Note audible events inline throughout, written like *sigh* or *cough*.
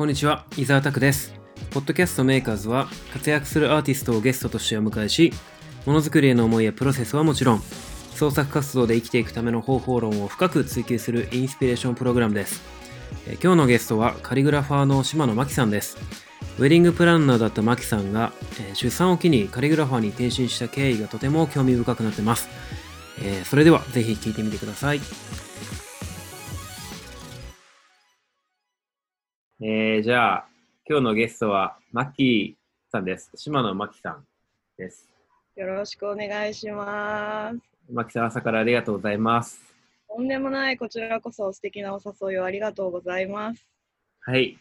こんにちは、伊沢拓です。ポッドキャストメーカーズは、活躍するアーティストをゲストとしてお迎えし、ものづくりへの思いやプロセスはもちろん、創作活動で生きていくための方法論を深く追求するインスピレーションプログラムです。え今日のゲストは、カリグラファーの島野真紀さんです。ウェディングプランナーだった真紀さんが、え出産を機にカリグラファーに転身した経緯がとても興味深くなってます。えーそれでは、ぜひ聞いてみてください。えー、じゃあ、今日のゲストは、マッキーさんです。島野マキさんです。よろしくお願いします。マキさん、朝からありがとうございます。とんでもない、こちらこそ素敵なお誘いをありがとうございます。はい。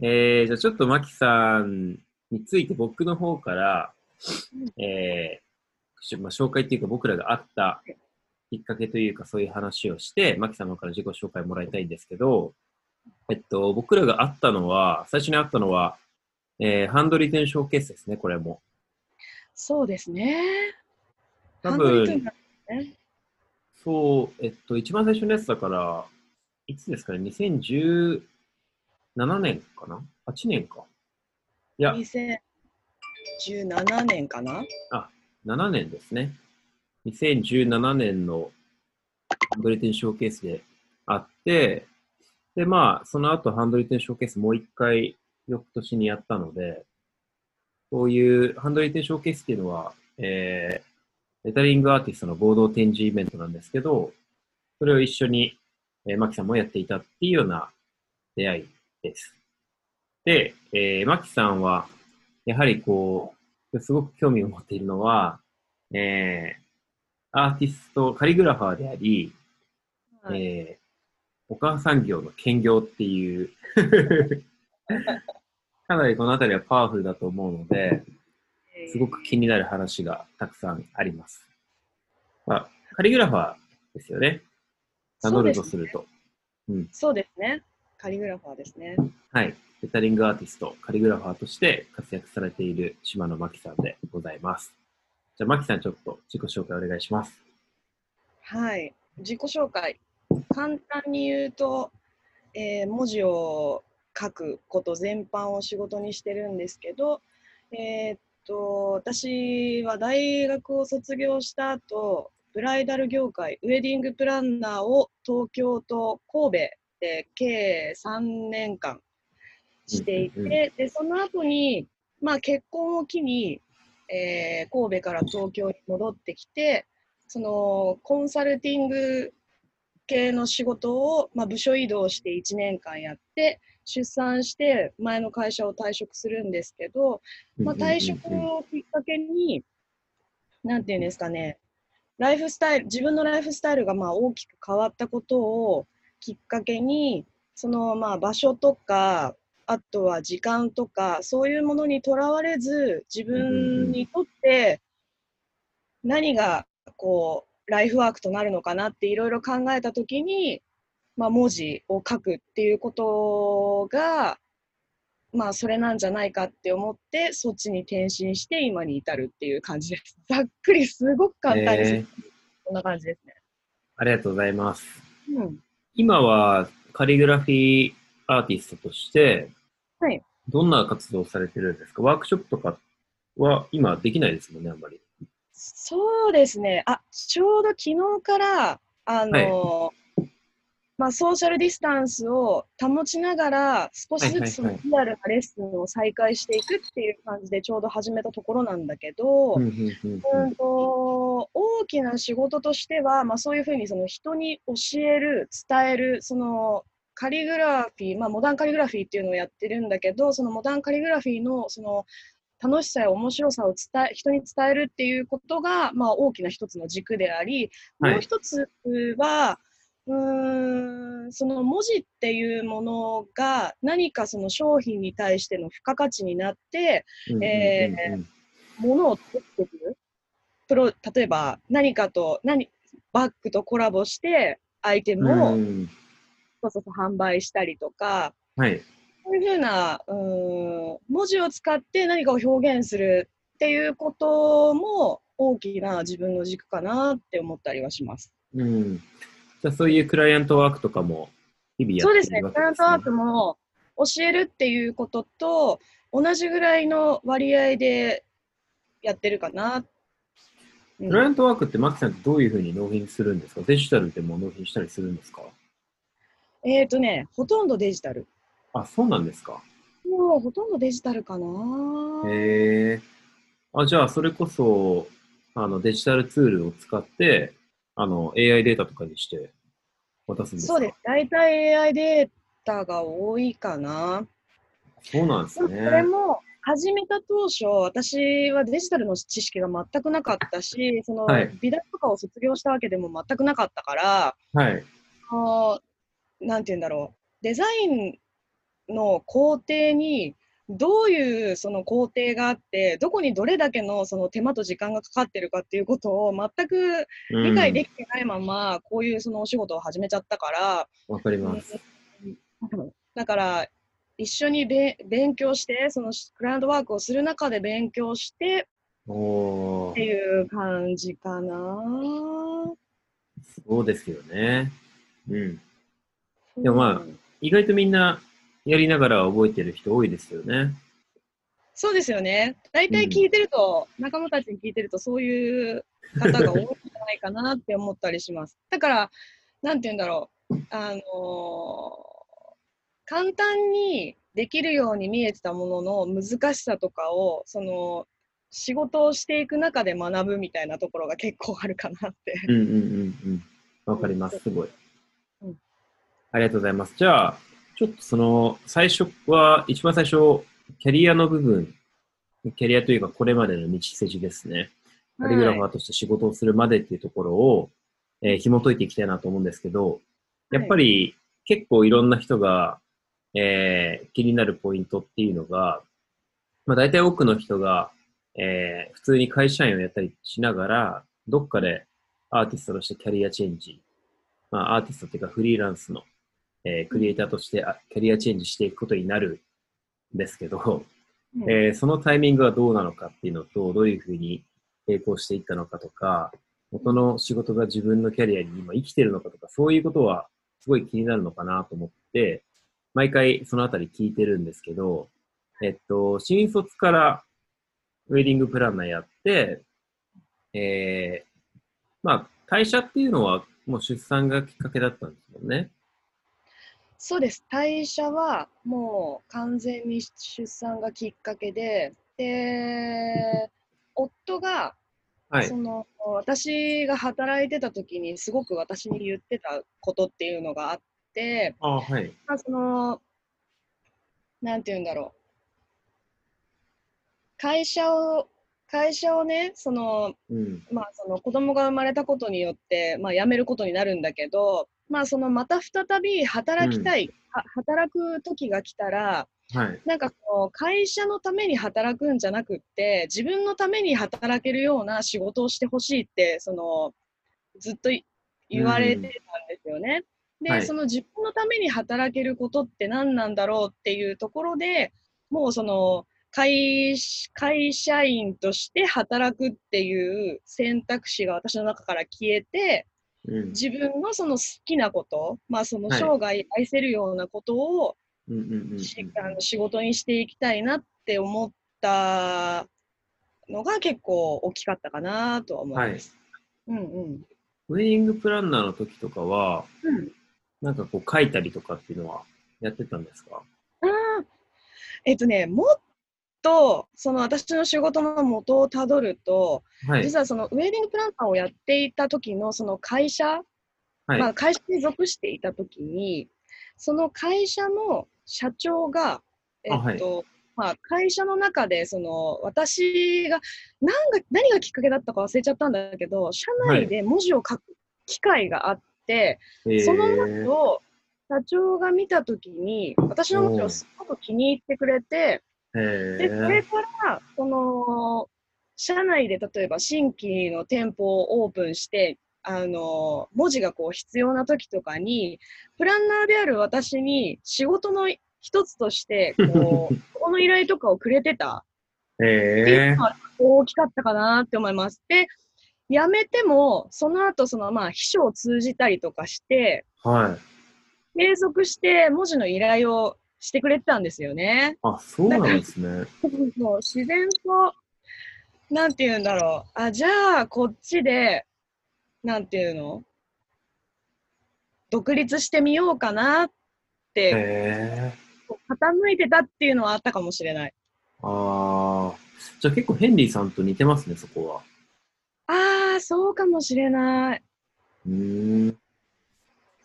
えー、じゃあちょっとマキさんについて僕の方から、えーしまあ、紹介っていうか僕らが会ったきっかけというかそういう話をして、マキさんの方から自己紹介もらいたいんですけど、えっと、僕らが会ったのは、最初に会ったのは、えーハンドリテンショーケースですね、これも。そうですね。多ハンドリト分ねそう、えっと、一番最初のやつだから、いつですかね、2017年かな ?8 年か。いや、2017年かな？7年ですね。2017年のハンドリテンショーケースであって、で、まあ、その後ハンドリテンショーケースもう一回翌年にやったので、こういうハンドリテンショーケースっていうのは、えー、レタリングアーティストの合同展示イベントなんですけど、それを一緒に、えー、マキさんもやっていたっていうような出会いです。で、えー、マキさんは、やはりこう、すごく興味を持っているのは、えー、アーティスト、カリグラファーであり、はいえーお母さん業の兼業っていう、*laughs* かなりこのあたりはパワフルだと思うので、すごく気になる話がたくさんあります。まあ、カリグラファーですよね。名乗るとすると。うん。そうですね。カリグラファーですね。はい。レタリングアーティスト、カリグラファーとして活躍されている島野真紀さんでございます。じゃあ、真紀さん、ちょっと自己紹介お願いします。はい。自己紹介。簡単に言うと、えー文字を書くこと全般を仕事にしてるんですけど、えーっと、私は大学を卒業した後、ブライダル業界、ウェディングプランナーを東京と神戸で計3年間していて、うんうん。で、その後に、まあ結婚を機に、えー神戸から東京に戻ってきて、そのコンサルティング系の仕事を、まあ、部署移動して1年間やって出産して前の会社を退職するんですけど、まあ、退職をきっかけになんていうんですかねライフスタイル自分のライフスタイルがまあ大きく変わったことをきっかけにそのまあ場所とかあとは時間とかそういうものにとらわれず自分にとって何がこうライフワークとなるのかなっていろいろ考えたときに、まあ、文字を書くっていうことが、まあ、それなんじゃないかって思ってそっちに転身して今に至るっていう感じです。ざっくりすごく簡単に、えーこんな感じですね。ありがとうございます。うん、今はカリグラフィーアーティストとして、はいどんな活動をされてるんですか？ワークショップとかは今できないですもんね、あんまり。そうですね。あ、ちょうど昨日から、あの、まあ、ソーシャルディスタンスを保ちながら、少しずつそはいはいのリアルなレッスンを再開していくっていう感じでちょうど始めたところなんだけど、うんと大きな仕事としては、まあ、そういうふうにその人に教える、伝える、そのカリグラフィー、まあ、モダンカリグラフィーっていうのをやってるんだけど、そのモダンカリグラフィーのその楽しさや面白さを伝え人に伝えるっていうことが、まあ、大きな一つの軸であり、はい。もう一つは、うーんその文字っていうものが何かその商品に対しての付加価値になって、えものを作ってくる。プロ例えば何かと何バッグとコラボしてアイテムをそうそう販売したりとか、はい。そういうふうなうーん文字を使って何かを表現するっていうことも大きな自分の軸かなって思ったりはします。うん。じゃあそういうクライアントワークとかも日々やってそうですね、クライアントワークも教えるっていうことと同じぐらいの割合でやってるかな。うんクライアントワークって、マキさんってどういうふうに納品するんですか？デジタルでも納品したりするんですか？えっ、とね、ほとんどデジタル。あ、そうなんですか。もうほとんどデジタルかな。へえ。あ、じゃあ、それこそ、あの、デジタルツールを使って、あの、AI データとかにして渡すんですか？そうです。大体 AI データが多いかな。そうなんですでもこれね。も始めた当初、私はデジタルの知識が全くなかったし、そのはい美大とかを卒業したわけでも全くなかったから、はい。あのなんて言うんだろう、デザインの工程にどういうその工程があって、どこにどれだけのその手間と時間がかかってるかっていうことを全く理解できてないまま、こういうそのお仕事を始めちゃったから、うんわかります。だから、一緒にべ勉強して、そのクライアントワークをする中で勉強してっていう感じかな。そうですよね。うん。でもまあ意外とみんなやりながら覚えてる人多いですよね。そうですよね。大体聞いてると、仲間たちに聞いてると、そういう方が多いんじゃないかなって思ったりします。*laughs* だから、なんて言うんだろう。あのー簡単にできるように見えてたものの難しさとかを、その、仕事をしていく中で学ぶみたいなところが結構あるかなって。うんうんうんうん。わかります。すごいうん。ありがとうございます。じゃあ、ちょっとその、最初は、一番最初、キャリアの部分、キャリアというか、これまでの道筋ですね。カリグラファーとして仕事をするまでっていうところを、えー紐解いていきたいなと思うんですけど、やっぱり結構いろんな人が、えー気になるポイントっていうのが、まあ大体多くの人が、えー普通に会社員をやったりしながら、どっかでアーティストとしてキャリアチェンジ、まあアーティストっていうかフリーランスの、えークリエイターとしてあキャリアチェンジしていくことになるんですけど、うんえーそのタイミングはどうなのかっていうのと、どういうふうに並行していったのかとか、元の仕事が自分のキャリアに今生きてるのかとか、そういうことはすごい気になるのかなと思って、毎回そのあたり聞いてるんですけど、えっと、新卒からウェディングプランナーやって、えー、まあ、退社っていうのはもう出産がきっかけだったんですもんね。そうです。退社はもう完全に出産がきっかけで、で、夫が、はいそ。の私が働いてた時にすごく私に言ってたことっていうのがあって、あはい。まあ、その、なんて言うんだろう。会社を、会社をね、その、うん。まあ、その子供が生まれたことによって、まあ、辞めることになるんだけど、まあ、そのまた再び働きたい、は働く時が来たら、はい。なんかこう会社のために働くんじゃなくって自分のために働けるような仕事をしてほしいってそのずっとい言われてたんですよね。で、はいその自分のために働けることって何なんだろうっていうところでもうその会会社員として働くっていう選択肢が私の中から消えてうん。自分のその好きなこと、まあ、そのはい生涯愛せるようなことを仕事にしていきたいなって思ったのが結構大きかったかなとは思います。うんうん。ウェディングプランナーの時とかは、うん、なんかこう書いたりとかっていうのはやってたんですか？あーえっとね、もっとその私の仕事の元をたどると、はい。実はそのウェディングプランナーをやっていた時のその会社、はい。まあ、会社に属していた時に、その会社の社長が、えっと、まあ、会社の中で、その、私が、なんか、何がきっかけだったか忘れちゃったんだけど、社内で文字を書く機会があって、えーその文字を社長が見たときに、私の文字をすごく気に入ってくれて、へで、それーから、その、社内で例えば新規の店舗をオープンして、あの、文字がこう必要な時とかに、プランナーである私に仕事の一つとして、こう、*laughs* この依頼とかをくれてたっていへうのは大きかったかなって思います。で、辞めても、その後、そのまあ、秘書を通じたりとかして、ーはい。継続して文字の依頼をしてくれてたんですよね。あ、そうなんですね。そう自然と、なんて言うんだろう。あ、じゃあ、こっちで、なんていうの？独立してみようかなって。傾いてたっていうのはあったかもしれない。ああ。じゃあ結構ヘンリーさんと似てますね、そこは。ああ、そうかもしれない。うーん。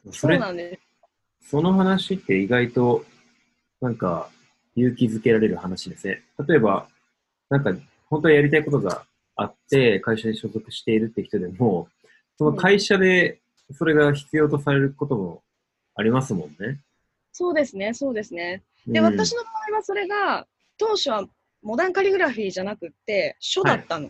そそうれ、なんです。その話って意外と、なんか、勇気づけられる話ですね。例えば、なんか、本当はやりたいことがあって、会社に所属しているって人でも、その会社でそれが必要とされることもありますもんね。そうですね、そうですね。で、うん私の場合はそれが、当初はモダンカリグラフィーじゃなくって、書だったの。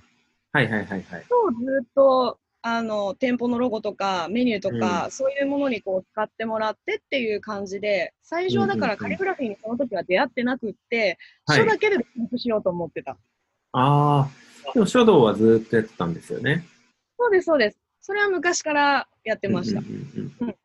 はいはいはいはい。書をずっと、あの、店舗のロゴとかメニューとか、そういうものにこう使ってもらってっていう感じで、最初はだからカリグラフィーにその時は出会ってなくって、はい書だけで独立しようと思ってた。ああ、でも書道はずっとやってたんですよね。そうです、そうです。それは昔からやってました。うんうんうんうんうん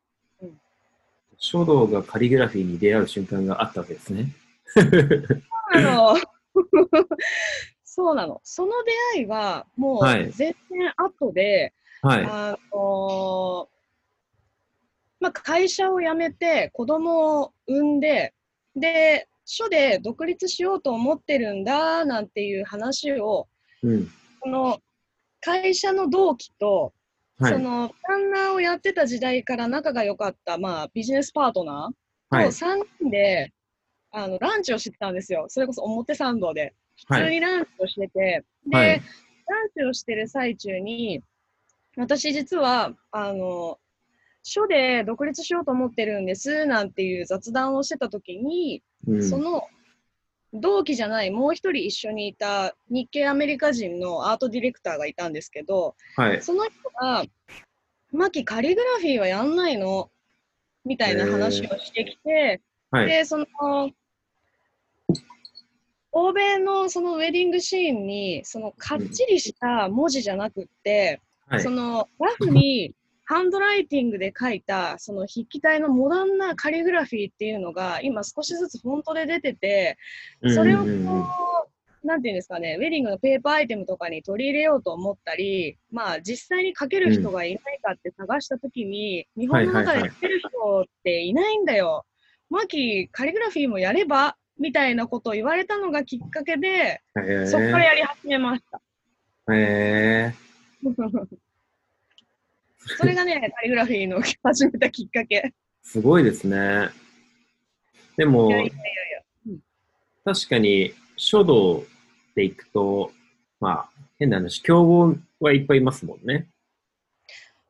書道がカリグラフィーに出会う瞬間があったわけですね。そうなの。*laughs* そうなの。その出会いは、もはいう全然後で、はい。あのまあ、会社を辞めて子供を産んで、で、書で独立しようと思ってるんだなんていう話を、うん。この会社の同期と、はい。そのパンナーをやってた時代から仲が良かった、まあ、ビジネスパートナーはいと。3人で、あのランチをしてたんですよ。それこそ表参道で。普はい。通にランチをしてて、で、はいランチをしてる最中に、私実は、あの、書で独立しようと思ってるんですなんていう雑談をしてた時に、うんその同期じゃないもう一人一緒にいた日系アメリカ人のアートディレクターがいたんですけど、はい。その人が、マキカリグラフィーはやんないのみたいな話をしてきて、はい。で、その、欧米のそのウェディングシーンに、そのかっちりした文字じゃなくって、はいそ。のラフにハンドライティングで書いた、その筆記体のモダンなカリグラフィーっていうのが、今少しずつフォントで出てて、それをこうんうんうんう、なんていうんですかね、ウェディングのペーパーアイテムとかに取り入れようと思ったり、まあ実際に書ける人がいないかって探したときに、日本の中で書ける人っていないんだよ。マキ、カリグラフィーもやればみたいなことを言われたのがきっかけで、そこからやり始めました。へ *laughs* それがね、カリグラフィーの始めたきっかけ。ーすごいですね。でもいやいやいやいや。確かに書道でいくと、まあ、変な話、競合はいっぱいいますもんね。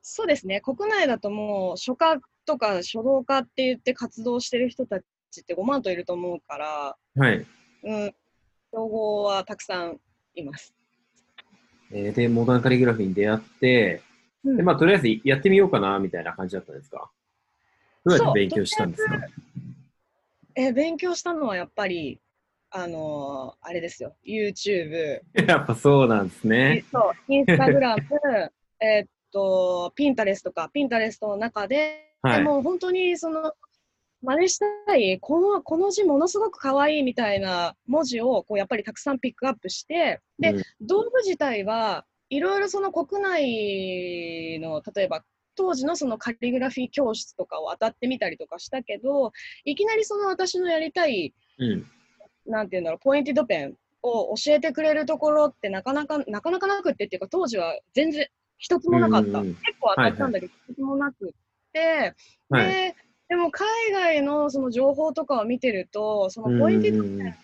そうですね、国内だともう書家とか書道家って言って活動してる人たちって5万といると思うから、はい。うん、競合はたくさんいます。えーで、モダンカリグラフィーに出会って、うん。でまあ、とりあえずやってみようかな、みたいな感じだったんですか？どうやって勉強したんですか？え勉強したのはやっぱり、あのーあれですよ、YouTube、*laughs* やっぱそうなんですね。そう。インスタグラム、えっと、ピンタレスとか、ピンタレストの中で、はい。もう本当にその、真似したい、このこの字ものすごく可愛いみたいな文字をこうやっぱりたくさんピックアップして、で、うん。道具自体はいろいろその国内の例えば当時のそのカリグラフィー教室とかを当たってみたりとかしたけどいきなりその私のやりたいうん。なんていうんだろうポインティドペンを教えてくれるところってなかなかなかなかなくってっていうか当時は全然一つもなかった、結構当たったんだけど、一つもなくって、はい。ででも海外のその情報とかを見てるとそのポインティドペンで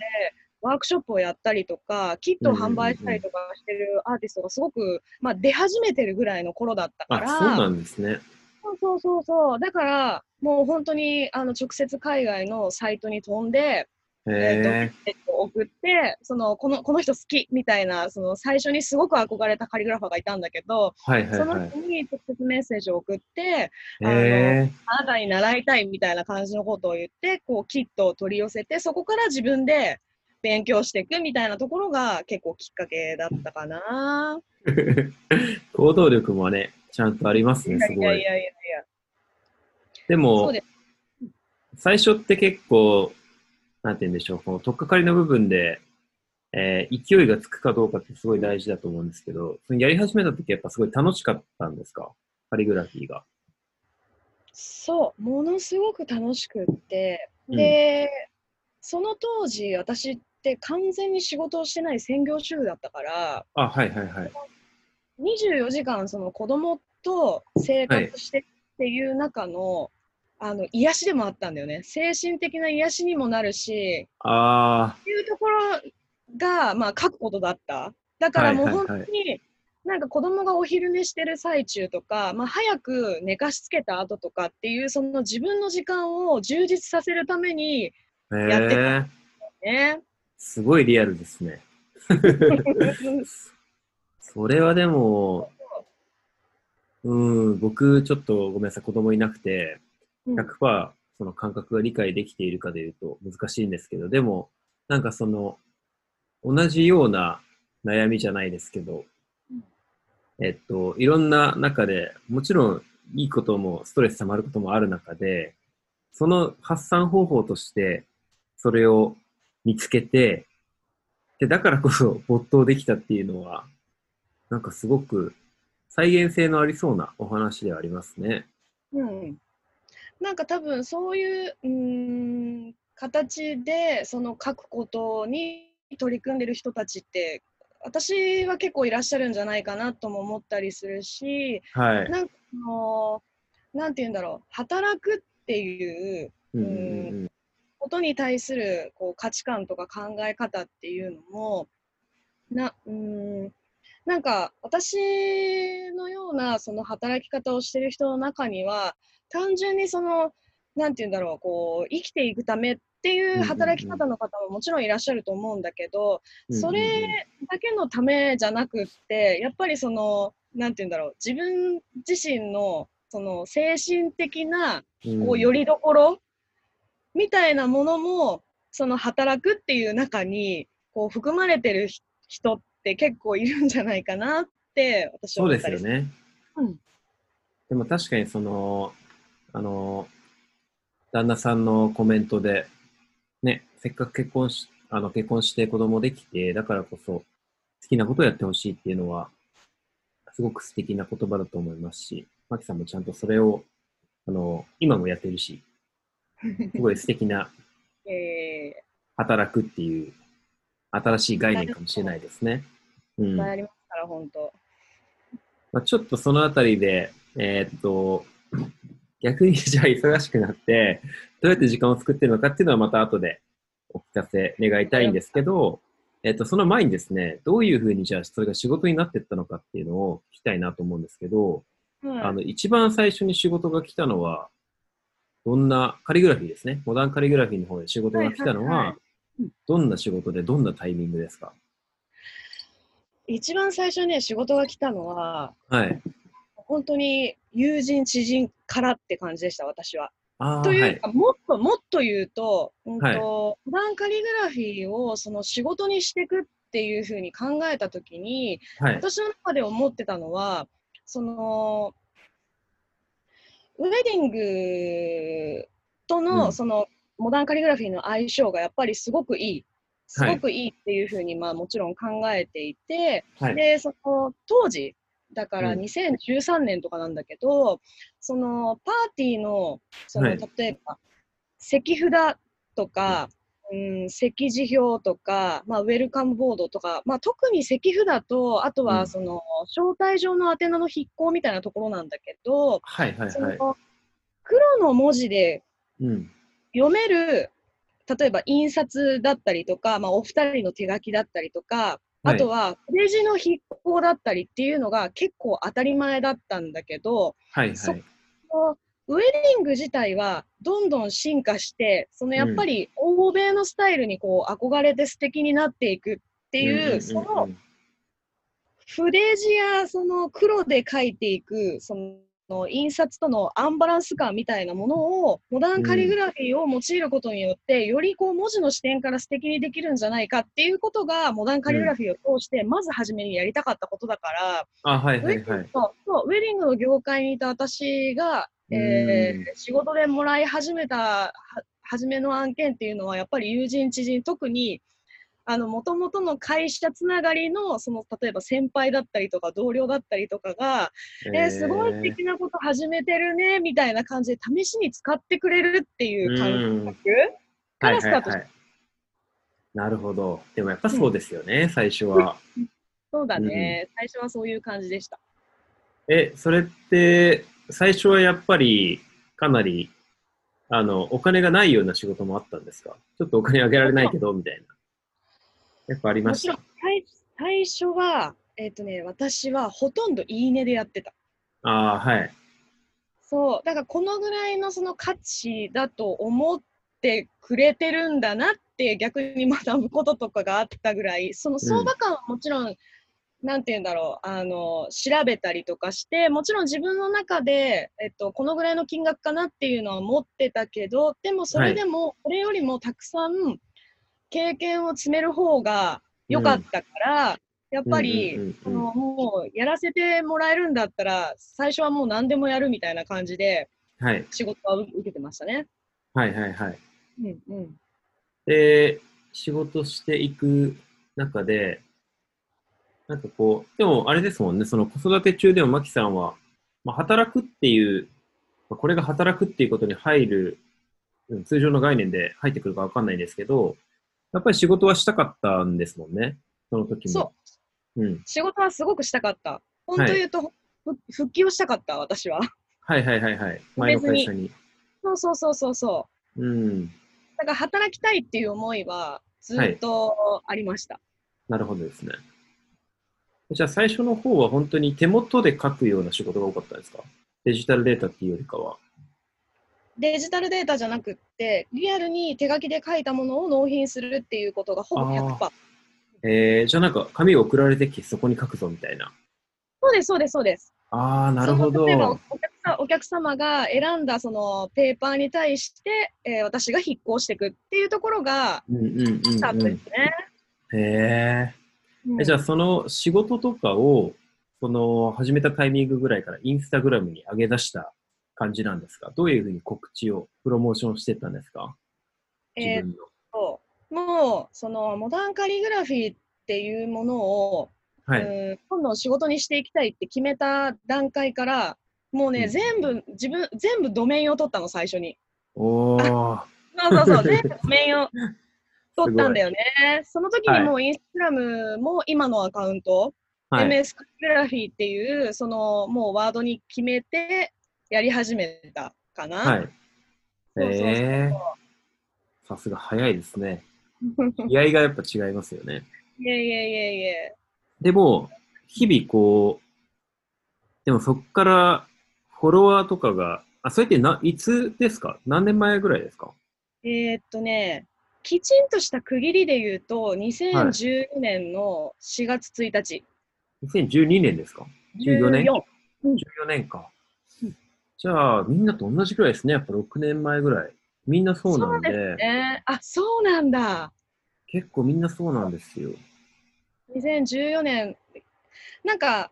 ワークショップをやったりとか、キットを販売したりとかしてるアーティストがすごく、まあ、出始めてるぐらいの頃だったかあ、ら、そうなんですね。そうそうそうそう、だから、もう本当にあの直接海外のサイトに飛んで、えーへとえっと送ってそのこの、この人好きみたいな、その最初にすごく憧れたカリグラファーがいたんだけど、ー。はいはいそのはい。人に直接メッセージを送って、あのへあなたに習いたいみたいな感じのことを言って、こうキットを取り寄せて、そこから自分で勉強していくみたいなところが結構きっかけだったかな。ー。*laughs* 行動力もね、ちゃんとありますね、すごい。いやいやいやいや。でそも最初って結構、なんて言うんでしょう、この取っかかりの部分で、えー勢いがつくかどうかってすごい大事だと思うんですけど、そのやり始めた時やっぱすごい楽しかったんですか？カリグラフィーが。そう、ものすごく楽しくって、うんで、その当時、私って完全に仕事をしてない専業主婦だったから、あ、はいはいはい。24時間その子供と生活してっていう中の、あの癒しでもあったんだよね。精神的な癒しにもなるし、あっていうところが、まあ、書くことだった。だからもうはいはいはい本当に、なんか子供がお昼寝してる最中とか、まあ、早く寝かしつけた後とかっていう、その自分の時間を充実させるために、ー、やってへえね。すごいリアルですね。*laughs* それはでも、うん、僕ちょっとごめんなさい、子供いなくて、うん100%その感覚が理解できているかでいうと難しいんですけど、でも、なんかその、同じような悩みじゃないですけどうん、えっと、いろんな中で、もちろんいいこともストレス溜まることもある中で、その発散方法として、それを見つけて、で、だからこそ *laughs* 没頭できたっていうのは、なんかすごく再現性のありそうなお話ではありますね。うん、なんか多分そういううーん形でその書くことに取り組んでる人たちって私は結構いらっしゃるんじゃないかなとも思ったりするしはい。なんかそのなんて言うんだろう働くっていううんうんうんことに対するこう価値観とか考え方っていうのもなうーんなんか私のようなその働き方をしてる人の中には単純にそのなんて言うんだろうこう生きていくためっていう働き方の方ももちろんいらっしゃると思うんだけど、うんそれだけのためじゃなくってやっぱりそのなんて言うんだろう自分自身のその精神的なうんこうよりどころみたいなものもその働くっていう中にこう含まれてるひ人って結構いるんじゃないかなって私はそうで思ったりする。すよね。うんでも確かにその、あの、旦那さんのコメントで、ね、せっかく結婚し、あの、結婚して子供できて、だからこそ好きなことをやってほしいっていうのは、すごく素敵な言葉だと思いますし、マキさんもちゃんとそれを、あの、今もやってるし、すごい素敵な *laughs* え働くっていう新しい概念かもしれないですね。うー、いっん。ぱいありますから、本当。まあ、ちょっとそのあたりで、えーっと、逆にじゃあ忙しくなって、どうやって時間を作ってるのかっていうのはまた後でお聞かせ願いたいんですけど、えーっと、その前にですね、どういうふうにじゃあそれが仕事になっていったのかっていうのを聞きたいなと思うんですけど、はいあの、一番最初に仕事が来たのは、どんな、カリグラフィーですね？モダンカリグラフィーの方で仕事が来たのはいはいははうん、どんな仕事でどんなタイミングですか？一番最初ね、仕事が来たのは、はい。本当に友人、知人からって感じでした、私は。とはい。いうか、もっともっと言うと、うんはいとモダンカリグラフィーをその仕事にしていくっていうふうに考えたときに、はい。私の中で思ってたのは、その、ウェディングとの、うんその、モダンカリグラフィーの相性がやっぱりすごくいい。すごくいいっていうふうに、まあもちろん考えていて、はい。で、その当時、だからうん2013年とかなんだけど、そのパーティーの、その、はい例えば、席札とか、うん、席次表とか、まあ、ウェルカムボードとか、まあ、特に席札と、あとうんはその、招待状の宛名の筆行みたいなところなんだけど、はい。はい。そはい。の黒の文字でうん。読める、例えば印刷だったりとか、まあ、お二人の手書きだったりとか、あとはレジの筆行だったりっていうのが結構当たり前だったんだけど、はい。そはい。このウェディング自体はどんどん進化して、そのやっぱり欧米のスタイルにこう憧れて素敵になっていくっていう、その筆字やその黒で書いていく、その印刷とのアンバランス感みたいなものを、モダンカリグラフィーを用いることによって、よりこう文字の視点から素敵にできるんじゃないかっていうことが、モダンカリグラフィーを通して、まず初めにやりたかったことだから、あ、はい。ウェはい。はい。ディングのそうウェディングの業界にいた私が、えうんー仕事でもらい始めたは初めの案件っていうのは、やっぱり友人、知人、特に、あの、もともとの会社つながりの、その、例えば先輩だったりとか、同僚だったりとかが、えー、すごい素敵なこと始めてるね、みたいな感じで、試しに使ってくれるっていう感覚からスタートしはいはいはい、なるほど。でもやっぱそうですよね、うん、最初は。そうだね、うん、最初はそういう感じでした。え、それって、最初はやっぱり、かなり、あの、お金がないような仕事もあったんですか？ちょっとお金あげられないけど、みたいな。やっぱありました最最初は、えっ、ー、とね、私はほとんどいいねでやってた。ああ、はい。そう、だからこのぐらいのその価値だと思ってくれてるんだなって逆に学ぶこととかがあったぐらい、その相場感はもちろんなんて言うんだろう、あの、調べたりとかして、もちろん自分の中で、えっと、このぐらいの金額かなっていうのは持ってたけど、でもそれでも、これよりもたくさん経験を積める方が良かったから、うん、やっぱり、あの、もうやらせてもらえるんだったら、最初はもう何でもやるみたいな感じで、はい、仕事は受けてましたね。はいはいはい。うんうん、で、仕事していく中で、なんかこう、でもあれですもんね、その子育て中でもマキさんは、まあ、働くっていう、まあ、これが働くっていうことに入る、通常の概念で入ってくるかわかんないんですけど、やっぱり仕事はしたかったんですもんね、その時も。そう。うん、仕事はすごくしたかった。本当言うと、はい、復帰をしたかった、私は。はいはいはいはい。前の会社に。そうそうそうそうそう。うん。だから働きたいっていう思いはずっとありました。はい、なるほどですね。じゃあ最初の方は本当に手元で書くような仕事が多かったですか？デジタルデータっていうよりかは。デジタルデータじゃなくって、リアルに手書きで書いたものを納品するっていうことがほぼ100%。えー、じゃあなんか紙を送られてきてそこに書くぞみたいな。そうです、そうです、そうです。ああ、なるほど。例えばお客お客様が選んだそのペーパーに対して、えー、私が筆行していくっていうところがスタートですね。へえ。えじゃあ、その仕事とかを、その始めたタイミングぐらいからインスタグラムに上げ出した感じなんですか？どういうふうに告知を、プロモーションしてたんですか？えー、っと、もう、その、モダンカリグラフィーっていうものを、はい、うん今度仕事にしていきたいって決めた段階から、もうね、うん、全部、自分、全部ドメインを取ったの、最初に。おー。そうそうそう、*laughs* 全部ドメインを撮ったんだよね。その時にもうインスタグラムも今のアカウント、はい、MS カグラフィーっていう、そのもうワードに決めてやり始めたかな。はい。えー、さすが早いですね。*laughs* 気合がやっぱ違いますよね。いやいやいやいや。でも、日々こう、でもそこからフォロワーとかが、あ、それってな、いつですか？何年前ぐらいですか？えー、っとね、きちんとした区切りで言うと、2012年の4月1日。はい、2012年ですか ?14 年 ?14 年か。じゃあ、みんなと同じぐらいですね。やっぱ6年前ぐらい。みんなそうなんで。そうですね。あ、そうなんだ。結構みんなそうなんですよ。2014年、なんか、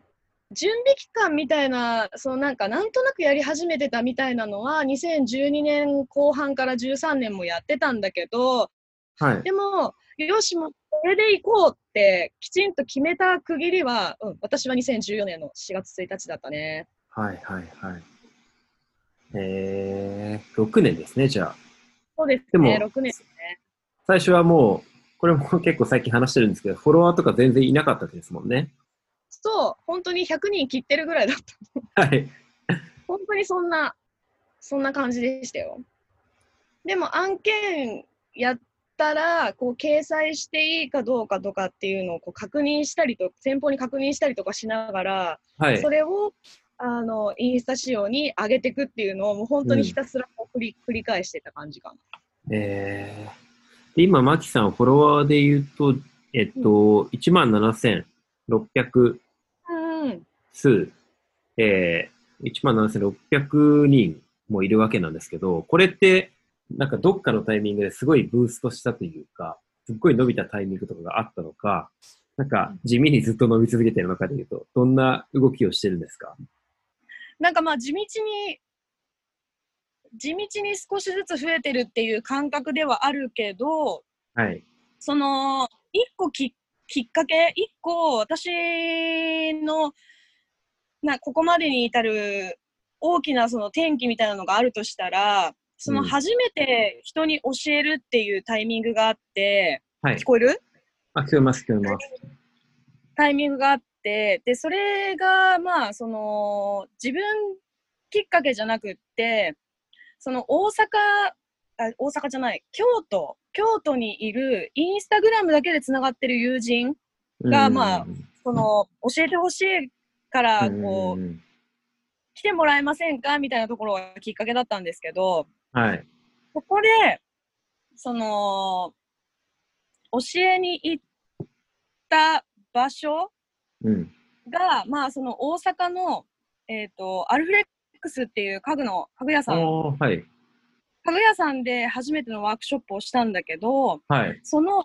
準備期間みたいな、そうなんかなんとなくやり始めてたみたいなのは、2012年後半から13年もやってたんだけど、はい、でも、よし、もうこれでいこうってきちんと決めた区切りは、うん、私は2014年の4月1日だったね。はいはいはい。えー、6年ですね、じゃあ。そうですね、でも6年ですね。最初はもう、これも結構最近話してるんですけど、フォロワーとか全然いなかったですもんね。そう、本当に100人切ってるぐらいだった。はい。本当にそんな、そんな感じでしたよ。でも案件やったら、こう、掲載していいかどうかとかっていうのをこう確認したりと、先方に確認したりとかしながら、はい、それを、あの、インスタ仕様に上げていくっていうのを、もう本当にひたすら繰りうん、繰り返してた感じかな。えー、で今、マキさん、フォロワーで言うと、えっと、うん、1万7600数、うん、えー、1万7600人もいるわけなんですけど、これって、なんかどっかのタイミングですごいブーストしたというか、すっごい伸びたタイミングとかがあったのか、なんか地味にずっと伸び続けてるのかでいうと、どんな動きをしてるんですか？なんかまあ地道に地道に少しずつ増えてるっていう感覚ではあるけど、はい。その、一個ききっかけ、一個私の、な、ここまでに至る大きなその転機みたいなのがあるとしたら、そのうん初めて人に教えるっていうタイミングがあって、はい聞。こえる？あ、聞こえます、聞こえます。タイミングがあって、で、それが、まあ、その、自分きっかけじゃなくって、その大阪、あ大阪じゃない、京都、京都にいるインスタグラムだけでつながってる友人、がうんまあその、教えてほしいから、こう、ん来てもらえませんか？みたいなところがきっかけだったんですけど、はい。ここで、その、教えに行った場所うん。が、まあ、その大阪の、えっ、と、アルフレックスっていう家具の、家具屋さん、はい。家具屋さんで初めてのワークショップをしたんだけど、はい。その、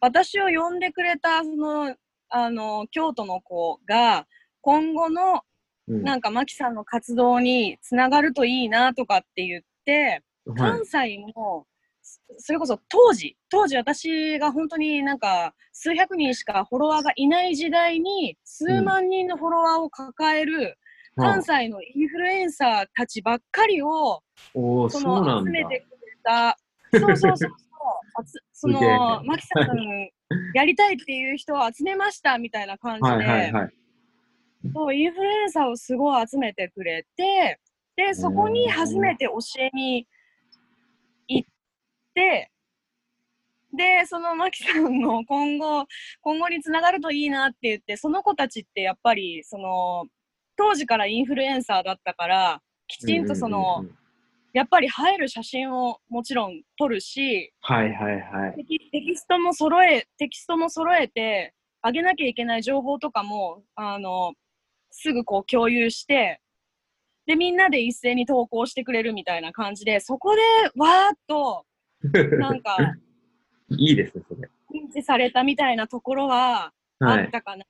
私を呼んでくれた、その、あの、京都の子が、今後の、うんなんか、マキさんの活動につながるといいなとかって言って、はい関西も、そそれこそ当時、当時私が本当になんか数百人しかフォロワーがいない時代に数万人のフォロワーを抱える関西のインフルエンサーたちばっかりをそ。の集めてくれた、そうそうそうそ *laughs* の、マキさんやりたいっていう人を集めましたみたいな感じで、はいはいはい。そう、インフルエンサーをすごい集めてくれて、で、そこに初めて教えにで、そのマキさんの今後、今後につながるといいなって言って、その子たちってやっぱり、その、当時からインフルエンサーだったから、きちんとその、うんうんうんやっぱり映える写真をもちろん撮るし、はいはいはい。テキテキストも揃え、テキストも揃えて、あげなきゃいけない情報とかも、あの、すぐこう共有して、で、みんなで一斉に投稿してくれるみたいな感じで、そこでわーっと、なんか、いいですね、それ。認知されたみたいなところはあはい。ったかな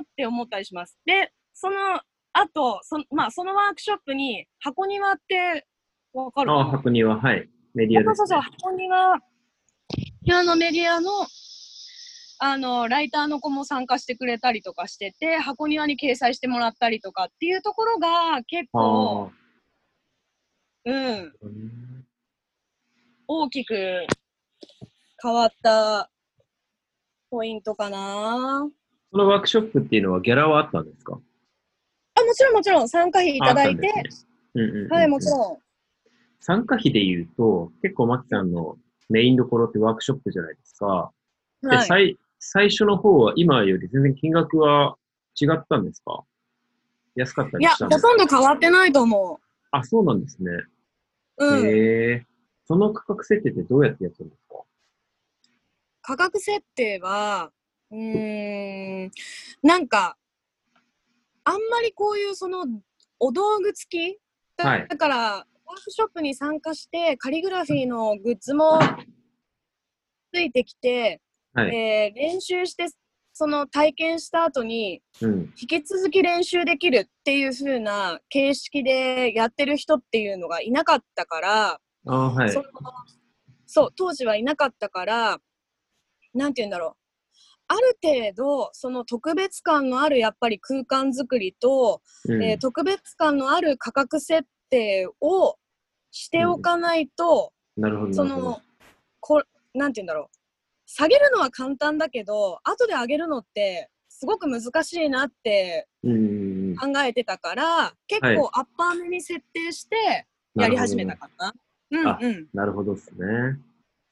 ーって思ったりします。で、その後、そまあ、そのワークショップに、箱庭ってわかるかあ、な箱庭、はい。メディアね。そうそうそう、箱庭、庭のメディアの、あの、ライターの子も参加してくれたりとかしてて、箱庭に掲載してもらったりとかっていうところが結構、うん大きく変わったポイントかな。そのワークショップっていうのはギャラはあったんですか？あ、もちろんもちろん参加費いただいて、ああったんですねうんうんうんうんはい、もちろん。参加費で言うと、結構マキさんのメインどころってワークショップじゃないですか。ではい。最最初の方は今より全然金額は違ったんですか？安かったいや、ほりしたんですか？とんど変わってないと思あ、そうなんですね。う。うん。へえ。その価格設定ってどうやってやってるんですか？価格設定は、うーん、なんか、あんまりこういうその、お道具付き？だ,、はいから、ワークショップに参加して、カリグラフィーのグッズもついてきて、はい。えー練習して、その体験した後に、うん。引き続き練習できるっていう風な形式でやってる人っていうのがいなかったから、はいそ。のそう、当時はいなかったから、なんて言うんだろう。ある程度、その特別感のあるやっぱり空間作りと、うんえー特別感のある価格設定をしておかないと、なるほど。そなるほどの、こなんて言うんだろう。下げるのは簡単だけど、後で上げるのってすごく難しいなってうんうんうん。考えてたから、結はい構アッパーめに設定してやり始めたかな。うんあうん。なるほどですね。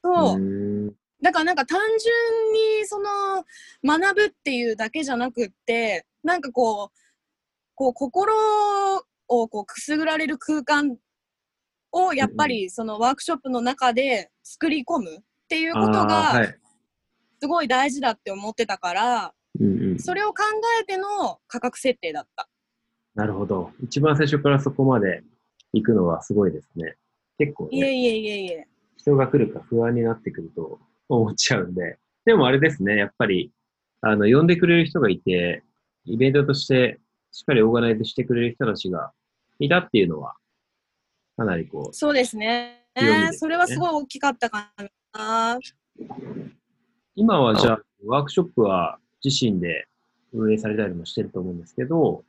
そう。ーんだからなんか単純にその学ぶっていうだけじゃなくって、なんかこう、こう心をこうくすぐられる空間をやっぱりそのワークショップの中で作り込むっていうことがい。すごい大事だって思ってたから。それを考えての価格設定だった。なるほど。一番最初からそこまで行くのはすごいですね。結構ね、いえいえいえいえ。人が来るか不安になってくると思っちゃうんで。でもあれですね、やっぱり、あの、呼んでくれる人がいて、イベントとしてしっかりオーガナイズしてくれる人たちがいたっていうのは、かなりこう、そうですね。すねそれはすごい大きかったかな。今はじゃあ、ワークショップは自身で運営されたりもしてると思うんですけど、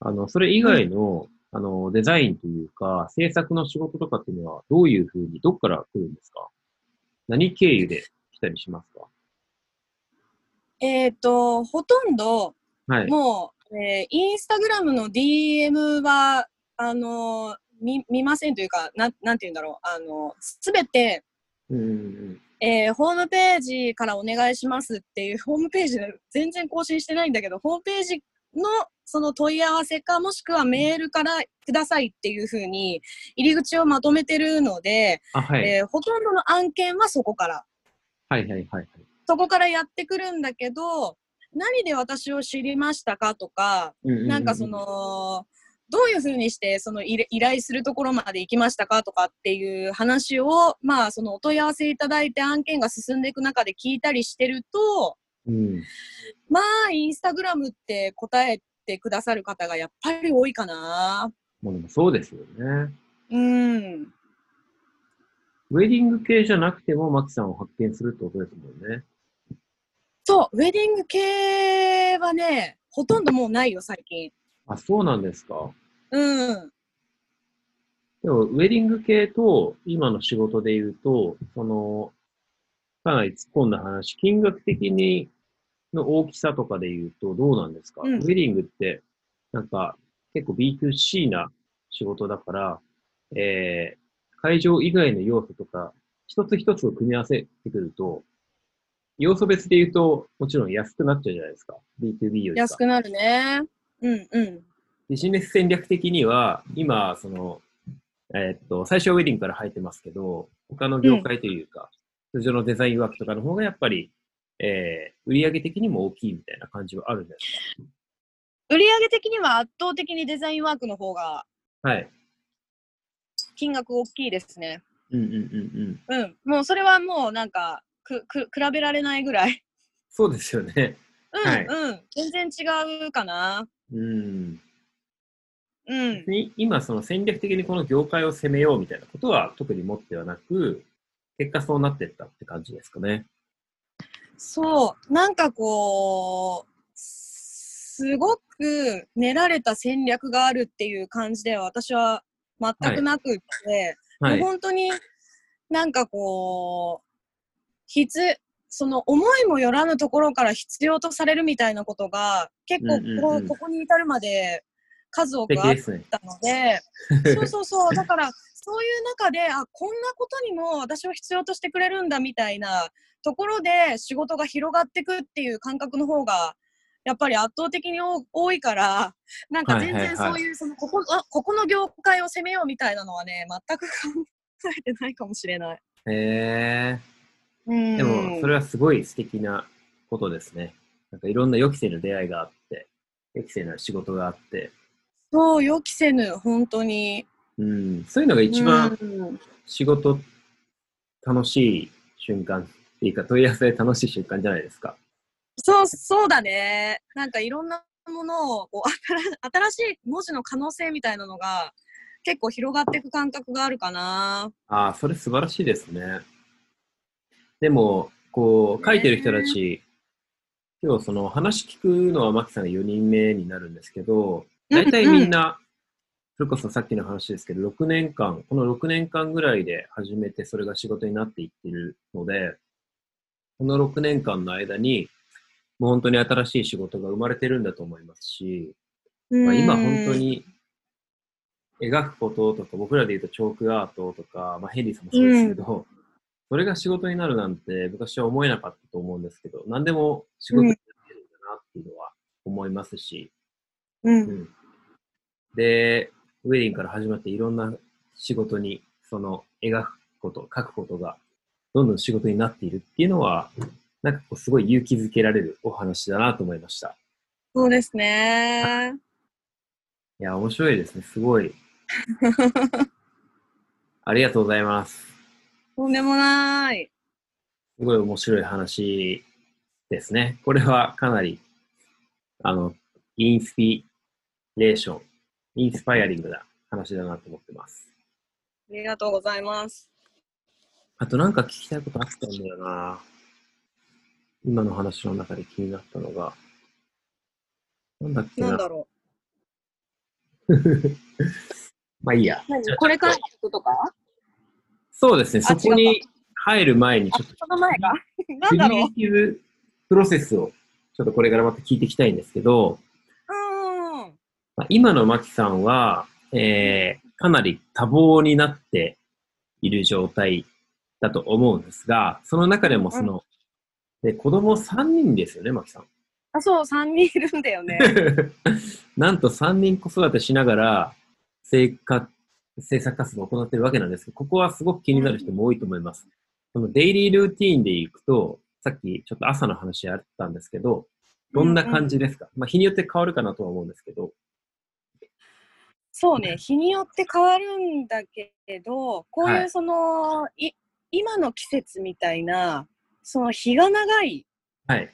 あの、それ以外の、あの、デザインというか、制作の仕事とかっていうのは、どういうふうに、どっから来るんですか？何経由で来たりしますか？えっ、と、ほとんど、はい。もう、えーインスタグラムの DM は、あの見、見ませんというか、なん、なんて言うんだろう。あの、すべて、うん。えーホームページからお願いしますっていう、ホームページで全然更新してないんだけど、ホームページのその問い合わせか、もしくはメールからくださいっていうふうに、入り口をまとめてるので、あ、はい。えーほとんどの案件はそこから。はいはいはいはい。そこからやってくるんだけど、何で私を知りましたかとか、うううなんかそ、の、どういうふうにしてその依依頼するところまで行きましたかとかっていう話を、まあそのお問い合わせいただいて案件が進んでいく中で聞いたりしてると、うん。まあインスタグラムって答えてくださる方がやっぱり多いかな。もうでもそうですよね。うん。ウェディング系じゃなくても、マキさんを発見するってことですもんね。そう、ウェディング系はね、ほとんどもうないよ、最近。あ、そうなんですか。うん。でも、ウェディング系と今の仕事で言うと、その、かなり突っ込んだ話、金額的にの大きさとかで言うとどうなんですか、うんウェディングって、なんか結構 B2C な仕事だから、えー、会場以外の要素とか、一つ一つを組み合わせてくると、要素別で言うと、もちろん安くなっちゃうじゃないですか。B2B よりか。安くなるね。うんうん。ビジネス戦略的には、今、その、えーっと、最初はウェディングから入ってますけど、他の業界というか、通常のデザインワークとかの方がやっぱり、えー、売上的にも大きいみたいな感じはあるんです売上的には圧倒的にデザインワークの方がかはい。金額大きいですね。うんうんうんうん。うん。もうそれはもうなんか、く、く、比べられないぐらい。そうですよね。うん、はいうん。全然違うかな。うん。うん。に今、その戦略的にこの業界を攻めようみたいなことは特に持ってはなく、結果そうなってったって感じですかね。そう。なんかこう、すごく練られた戦略があるっていう感じでは私は全くなくって、はい。もう本当になんかこう、必、その思いもよらぬところから必要とされるみたいなことが結構こ,、うんうんうんここに至るまで数多素くあっ。たので、そうそうそう、だからそういう中で、あ、こんなことにも私を必要としてくれるんだみたいなところで仕事が広がっていくっていう感覚の方が、やっぱり圧倒的に多多いから、なんか全然そういう、そのここあ、ここの業界を攻めようみたいなのはね、全く考えてないかもしれない。へうん。ー。でも、それはすごい素敵なことですね。なんかいろんな予期せぬ出会いがあって、予期せぬ仕事があって、そう、予期せぬ、本当に。うん、そういうのが一番うん仕事楽しい瞬間いうか問い合わせ楽しい瞬間じゃないですか。そう、そうだね。なんかいろんなものをこう新、新しい文字の可能性みたいなのが結構広がっていく感覚があるかな。ああ、それ素晴らしいですね。でも、こう、書いてる人たち、今日その話聞くのはマキさんが4人目になるんですけど、大体みんな、それこそさっきの話ですけど、6年間、この6年間ぐらいで始めてそれが仕事になっていってるので、この6年間の間に、もう本当に新しい仕事が生まれてるんだと思いますし、まあ、今本当に描くこととか、僕らで言うとチョークアートとか、まあ、ヘンリーさんもそうですけど、それが仕事になるなんて昔は思えなかったと思うんですけど、何でも仕事になってるんだなっていうのは思いますし、うん。うん。で、ウェディングから始まっていろんな仕事に、その描くこと、書くことが、どんどん仕事になっているっていうのは、なんかこうすごい勇気づけられるお話だなと思いました。そうですね。いや、面白いですね。すごい。*laughs* ありがとうございます。とんでもない。すごい面白い話ですね。これはかなり、あの、インスピレーション、インスパイアリングな話だなと思ってます。りがとうございます。あとなんか聞きたいことあったんだよな。今の話の中で気になったのが。なんだっけな。なんだろ *laughs* まあいいや。これからのこととか？そうですね。あそこに入る前に、あちょっと、その前か？なクリんだろうエイティブプロセスを、ちょっとこれからまた聞いていきたいんですけど、うん。まあ、今のマキさんは、えー、かなり多忙になっている状態だと思うんですが、その中でもその、で子供3人ですよね、マキさん。あ、そう、3人いるんだよね。*laughs* なんと3人子育てしながら生活、制作活動を行っているわけなんですけど、ここはすごく気になる人も多いと思います。そのデイリールーティーンでいくと、さっきちょっと朝の話あったんですけど、どんな感じですか、まあ日によって変わるかなとは思うんですけど。そうね、日によって変わるんだけど、こうはいいうその、い今の季節みたいな、その日が長いはい。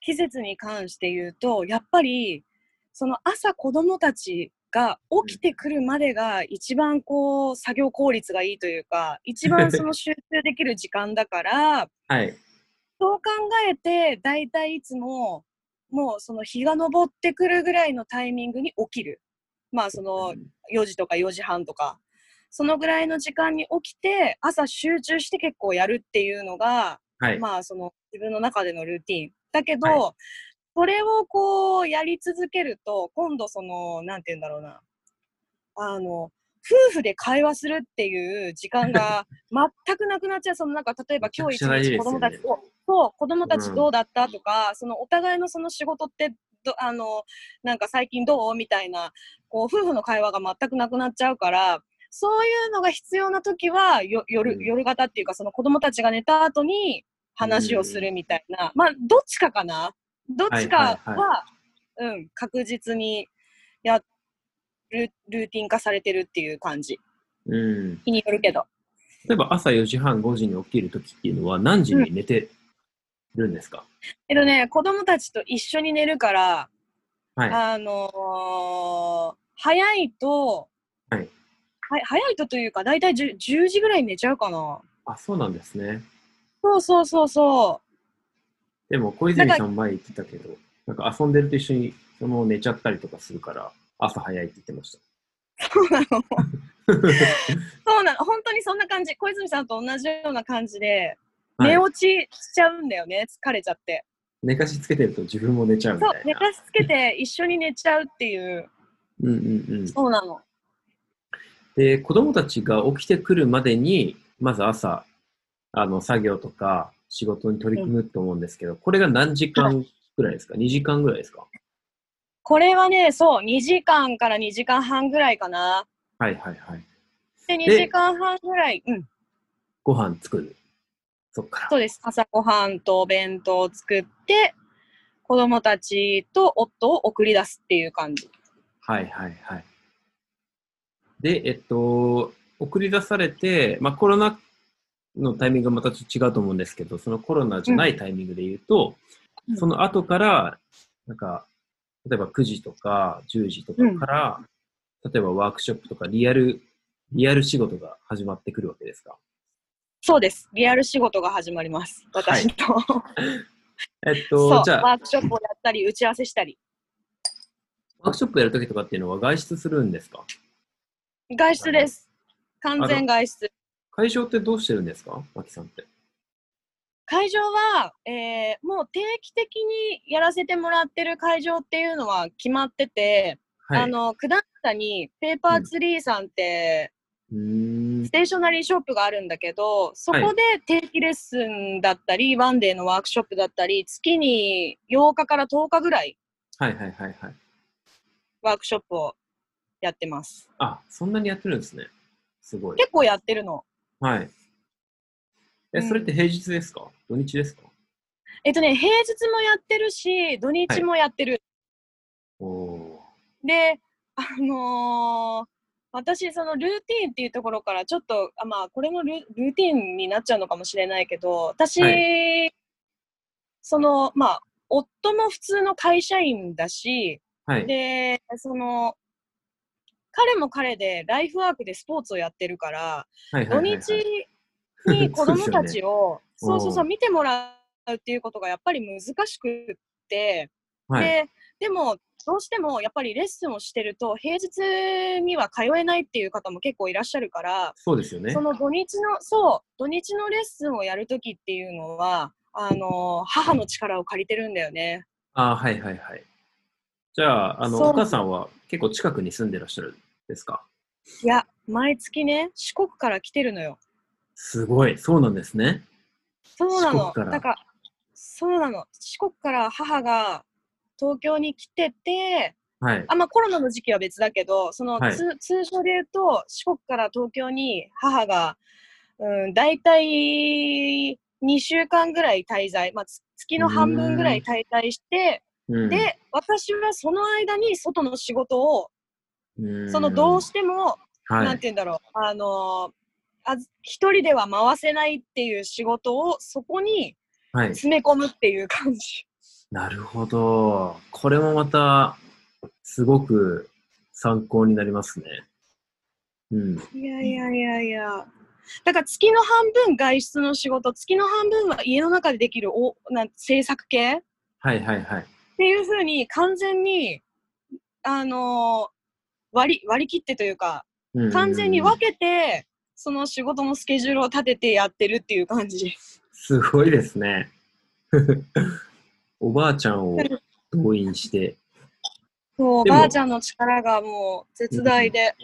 季節に関して言うと、やっぱり、その朝子供たちが起きてくるまでが一番こう、作業効率がいいというか、一番その集中できる時間だから、*laughs* はい。そう考えて、だいたいいつも、もうその日が昇ってくるぐらいのタイミングに起きる。まあその4時とか4時半とか、そのぐらいの時間に起きて、朝集中して結構やるっていうのが、はい。まあその自分の中でのルーティン。だけど、はそれをこうやり続けると、今度その、なんて言うんだろうな。あの、夫婦で会話するっていう時間が *laughs* 全くなくなっちゃう。そのなんか例えば今日一日子供たちと、そう、子供たちどうだったとか、そのお互いのその仕事ってど、あの、なんか最近どう？みたいな、こう、夫婦の会話が全くなくなっちゃうから、そういうのが必要な時は、よ夜、うん夜型っていうか、その子供たちが寝た後に話をするみたいな、まあ、どっちかかな？どっちかは、はいはうん、確実にやる、ルーティン化されてるっていう感じ。うん。日によるけど。例えば朝4時半、5時に起きるときっていうのは何時に寝てるんですか、えっとね、子供たちと一緒に寝るから、はい。あのー早いと、はいは早いとというか、だいたい 10, 10時ぐらいに寝ちゃうかな。あ、そうなんですね。そうそうそうそでも小泉さん前言ってたけど、なんか遊んでると一緒にその寝ちゃったりとかするから、朝早いって言ってました。う。そうなの。*laughs* そうなの。本当にそんな感じ。小泉さんと同じような感じで、はい寝落ちしちゃうんだよね。疲れちゃって。寝かしつけてると自分も寝ちゃうみたい、そう寝な。かしつけて一緒に寝ちゃうっていう。うんうんうん。そうなの。で、子供たちが起きてくるまでに、まず朝、あの、作業とか仕事に取り組むと思うんですけど、これが何時間ぐらいですか ?2 時間ぐらいですか？これはね、そう、2時間から2時間半ぐらいかな。はいはいはい。で、2で時間半ぐらい、うん、ご飯作る。そっから。そうです。朝ごはんとお弁当を作って、子供たちと夫を送り出すっていう感じ。はいはいはい。で、えっと、送り出されて、まあコロナのタイミングがまたちょっと違うと思うんですけど、そのコロナじゃないタイミングで言うと、うんその後から、なんか、例えば9時とか10時とかから、例えばワークショップとかリアル、リアル仕事が始まってくるわけですか？そうです。リアル仕事が始まります。私と。えっそと、う、じゃあ、ワークショップをやったり、打ち合わせしたり。ワークショップやるときとかっていうのは外出するんですか？外出です。完全外出。会場ってどうしてるんですか？マキさんって。会場は、えーもう定期的にやらせてもらってる会場っていうのは決まってて、はい。あの、九段下にペーパーツリーさんって、うーんス。テーショナリーショップがあるんだけど、そこで定期レッスンだったり、ワンデーのワークショップだったり、月に8日から10日ぐらいはいはいはいはい。ワークショップをやってます。あ、そんなにやってるんですね。すごい。結構やってるの。はい。え、うんそれって平日ですか？土日ですか？えっとね、平日もやってるし、土日もやってる。おおで、あのー私、そのルーティーンっていうところから、ちょっと、あまあ、これもルルーティーンになっちゃうのかもしれないけど、私、はその、まあ、夫も普通の会社員だし、ー。はい。で、その、彼も彼でライフワークでスポーツをやってるから、土日に子供たちを、*laughs* そうねそうそうそう、見てもらうっていうことがやっぱり難しくって、はい。で、でも、どうしてもやっぱりレッスンをしてると、平日には通えないっていう方も結構いらっしゃるから、そうですよねそ。の土日の、そう、土日のレッスンをやるときっていうのは、あの、母の力を借りてるんだよね。ああ、はいはいはい。じゃあ、あの、お母さんは結構近くに住んでらっしゃるんですか？いや、毎月ね、四国から来てるのよ。すごい。そうなんですね。そうなの四国。かそうなの。四国から母が東京に来てて、はい。あ、まあコロナの時期は別だけど、その、はい通通常で言うと、四国から東京に母が、うん、大体2週間ぐらい滞在、まあ、つ月の半分ぐらい滞在して、うん、で、私はその間に外の仕事を、うん、そのどうしても、はい、なんて言うんだろう、あのーあず一人では回せないっていう仕事をそこにはい。詰め込むっていう感じ。なるほど。これもまた、すごく参考になりますね。うん。いやいやいやいや。だから月の半分外出の仕事、月の半分は家の中でできるおなん制作系っはいはいはい。ていうふうに完全に、あのー割り割り切ってというか、完全に分けて、その仕事のスケジュールを立ててやってるっていう感じ。すごいですね。*laughs* おばあちゃんを動員して。そう、おばあちゃんの力がもう絶大で。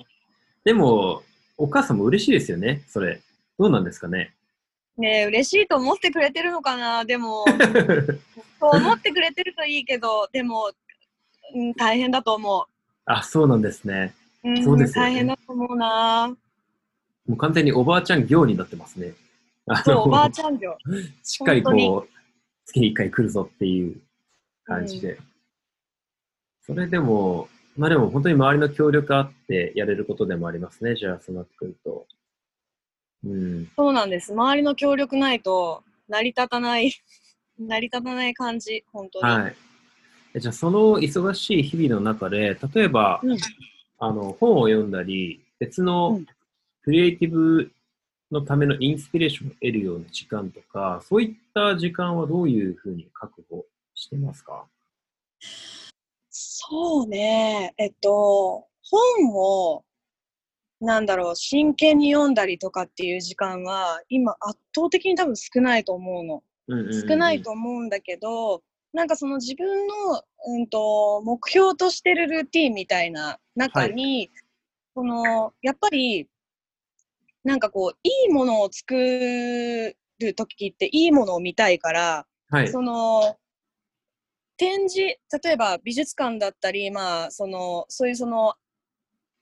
でも、お母さんも嬉しいですよね、それ。どうなんですかね。ねえ嬉しいと思ってくれてるのかな？でも、*laughs* そう思ってくれてるといいけど、でも、うん、大変だと思あ、そうなんですね。う。うん、そうですよね大変だと思うな。もう完全におばあちゃん業になってますね。あそう、のおばあちゃん業。*laughs* しっかりこう、月に1回来るぞっていう感じで。それでも、まあでも本当に周りの協力あってやれることでもありますね、じゃあそうなってくると。うん。そうなんです。周りの協力ないと成り立たない、*laughs* 成り立たない感じ、本当に。はい。えじゃあその忙しい日々の中で、例えば、うんあの本を読んだり、別うのんクリエイティブのためのインスピレーションを得るような時間とか、そういった時間はどういうふうに確保してますか？そうね。えっと、本を、なんだろう、真剣に読んだりとかっていう時間は、今圧倒的に多分少ないと思うの。うんうんうん少ないと思うんだけど、なんかその自分の、うん、と目標としてるルーティンみたいな中に、そのやっぱりなんかこういいものを作る時っていいものを見たいから、はい。その展示例えば美術館だったり、まあ、そのそういうその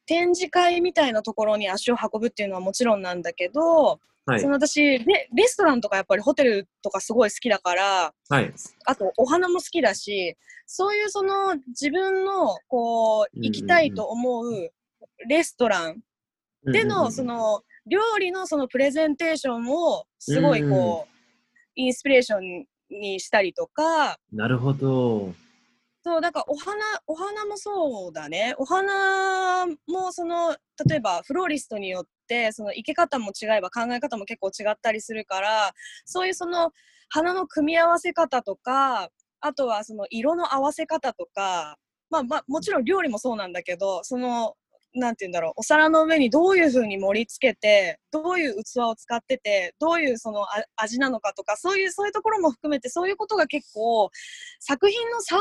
展示会みたいなところに足を運ぶっていうのはもちろんなんだけど、はいそ。の私レレストランとかやっぱりホテルとかすごい好きだからはい。あとお花も好きだしそういうその自分のこう行きたいと思うレストランでのそ、の料理のそのプレゼンテーションをすごいうんこうインスピレーションにしたりとかなるほど。そうだからお花お花もそうだねお花もその例えばフローリストによってその生け方も違えば考え方も結構違ったりするからそういうその花の組み合わせ方とかあとはその色の合わせ方とかまあまあもちろん料理もそうなんだけどそのなんて言うんだろうお皿の上にどういう風に盛り付けてどういう器を使っててどういうその味なのかとかそういうそういうところも含めてそういうことが結構作品の参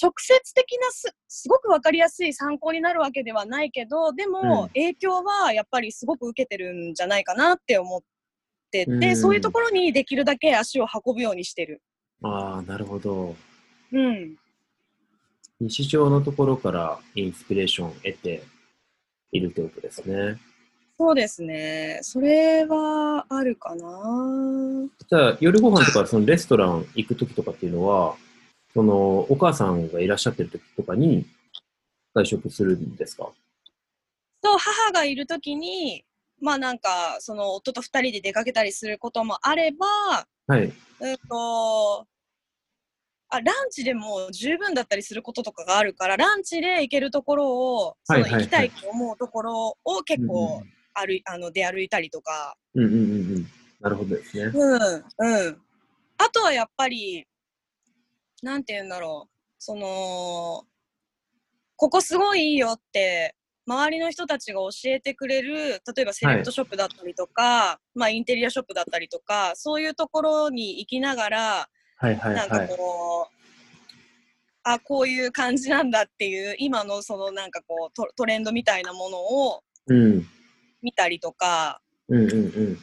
直接的なすすごく分かりやすい参考になるわけではないけどでも、うん影響はやっぱりすごく受けてるんじゃないかなって思ってて、うんそういうところにできるだけ足を運ぶようにしてる。ああ、なるほど。うん、日常のところからインスピレーションを得ているということですね。そうですね。それはあるかな。じゃあ、夜ご飯とかそのレストラン行くときとかっていうのは、そのお母さんがいらっしゃってるときとかに外食するんですか？と母がいるときにまあなんかその夫と二人で出かけたりすることもあれば、はい。うんとあランチでも十分だったりすることとかがあるからランチで行けるところをその行きたいと思うところを結構歩いあの出歩いたりとか、うんうんうんうん。なるほどですね。うんうん、あとはやっぱりなんて言うんだろうそのここすごいいいよって周りの人たちが教えてくれる例えばセレクトショップだったりとか、まあ、インテリアショップだったりとかそういうところに行きながらはいはいなんかはい。こう、あこういう感じなんだっていう今のそのなんかこうトトレンドみたいなものをうん。見たりとかうんうんうん。